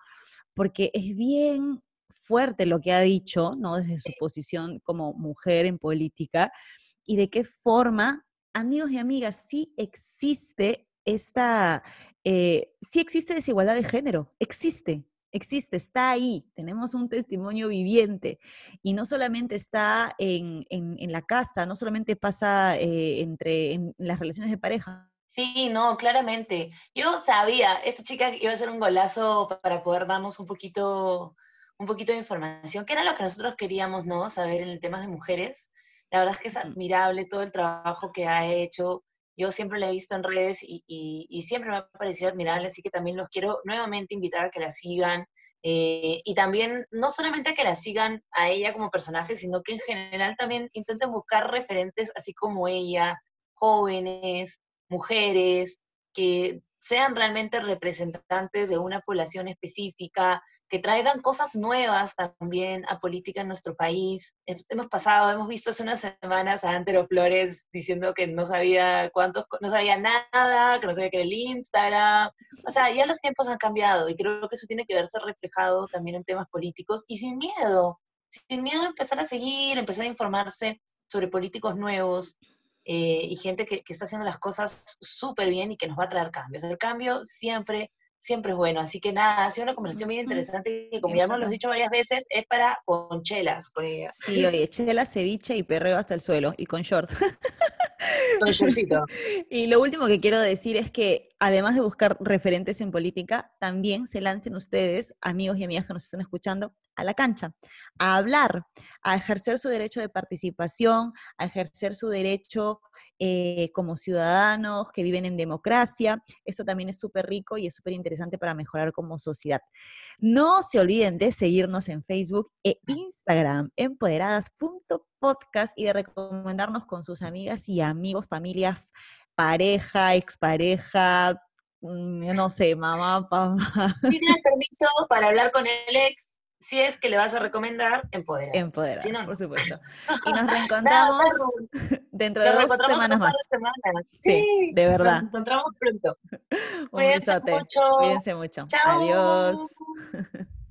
porque es bien fuerte lo que ha dicho, ¿no? Desde su posición como mujer en política y de qué forma amigos y amigas, sí existe esta, eh, sí existe desigualdad de género, existe, existe, está ahí, tenemos un testimonio viviente y no solamente está en, en- en la casa, no solamente pasa eh, entre en las relaciones de pareja. Sí, no, claramente. Yo sabía, esta chica iba a hacer un golazo pa- para poder darnos un poquito, un poquito de información, que era lo que nosotros queríamos, ¿no? Saber en el tema de mujeres. La verdad es que es admirable todo el trabajo que ha hecho. Yo siempre la he visto en redes y, y- y siempre me ha parecido admirable, así que también los quiero nuevamente invitar a que la sigan. eh, y también, no solamente a que la sigan a ella como personaje, sino que en general también intenten buscar referentes así como ella, jóvenes, mujeres, que sean realmente representantes de una población específica, que traigan cosas nuevas también a política en nuestro país. Hemos pasado, hemos visto hace unas semanas a Antero Flores diciendo que no sabía cuántos, no sabía nada, que no sabía que era el Instagram. O sea, ya los tiempos han cambiado y creo que eso tiene que verse reflejado también en temas políticos y sin miedo, sin miedo a empezar a seguir, empezar a informarse sobre políticos nuevos, eh, y gente que, que está haciendo las cosas súper bien y que nos va a traer cambios. El cambio siempre, siempre es bueno. Así que nada, ha sido una conversación bien interesante que, como ya hemos dicho varias veces, es para conchelas con ella. Sí, oye, chela, ceviche y perreo hasta el suelo y con short. Con shortcito. Y lo último que quiero decir es que además de buscar referentes en política, también se lancen ustedes, amigos y amigas que nos están escuchando, a la cancha, a hablar, a ejercer su derecho de participación, a ejercer su derecho eh, como ciudadanos que viven en democracia. Eso también es súper rico y es súper interesante para mejorar como sociedad. No se olviden de seguirnos en Facebook e Instagram, empoderadas.podcast y de recomendarnos con sus amigas y amigos, familias, pareja, expareja, mm, no sé, mamá, papá, tienes permiso para hablar con el ex, si es que le vas a recomendar, empoderar. empoderadas, Si no, por supuesto. Y nos reencontramos dentro de Nos dos semanas más. Sí, de verdad. Nos encontramos pronto. Un Cuídense besote. mucho. Cuídense mucho. Chao. Adiós.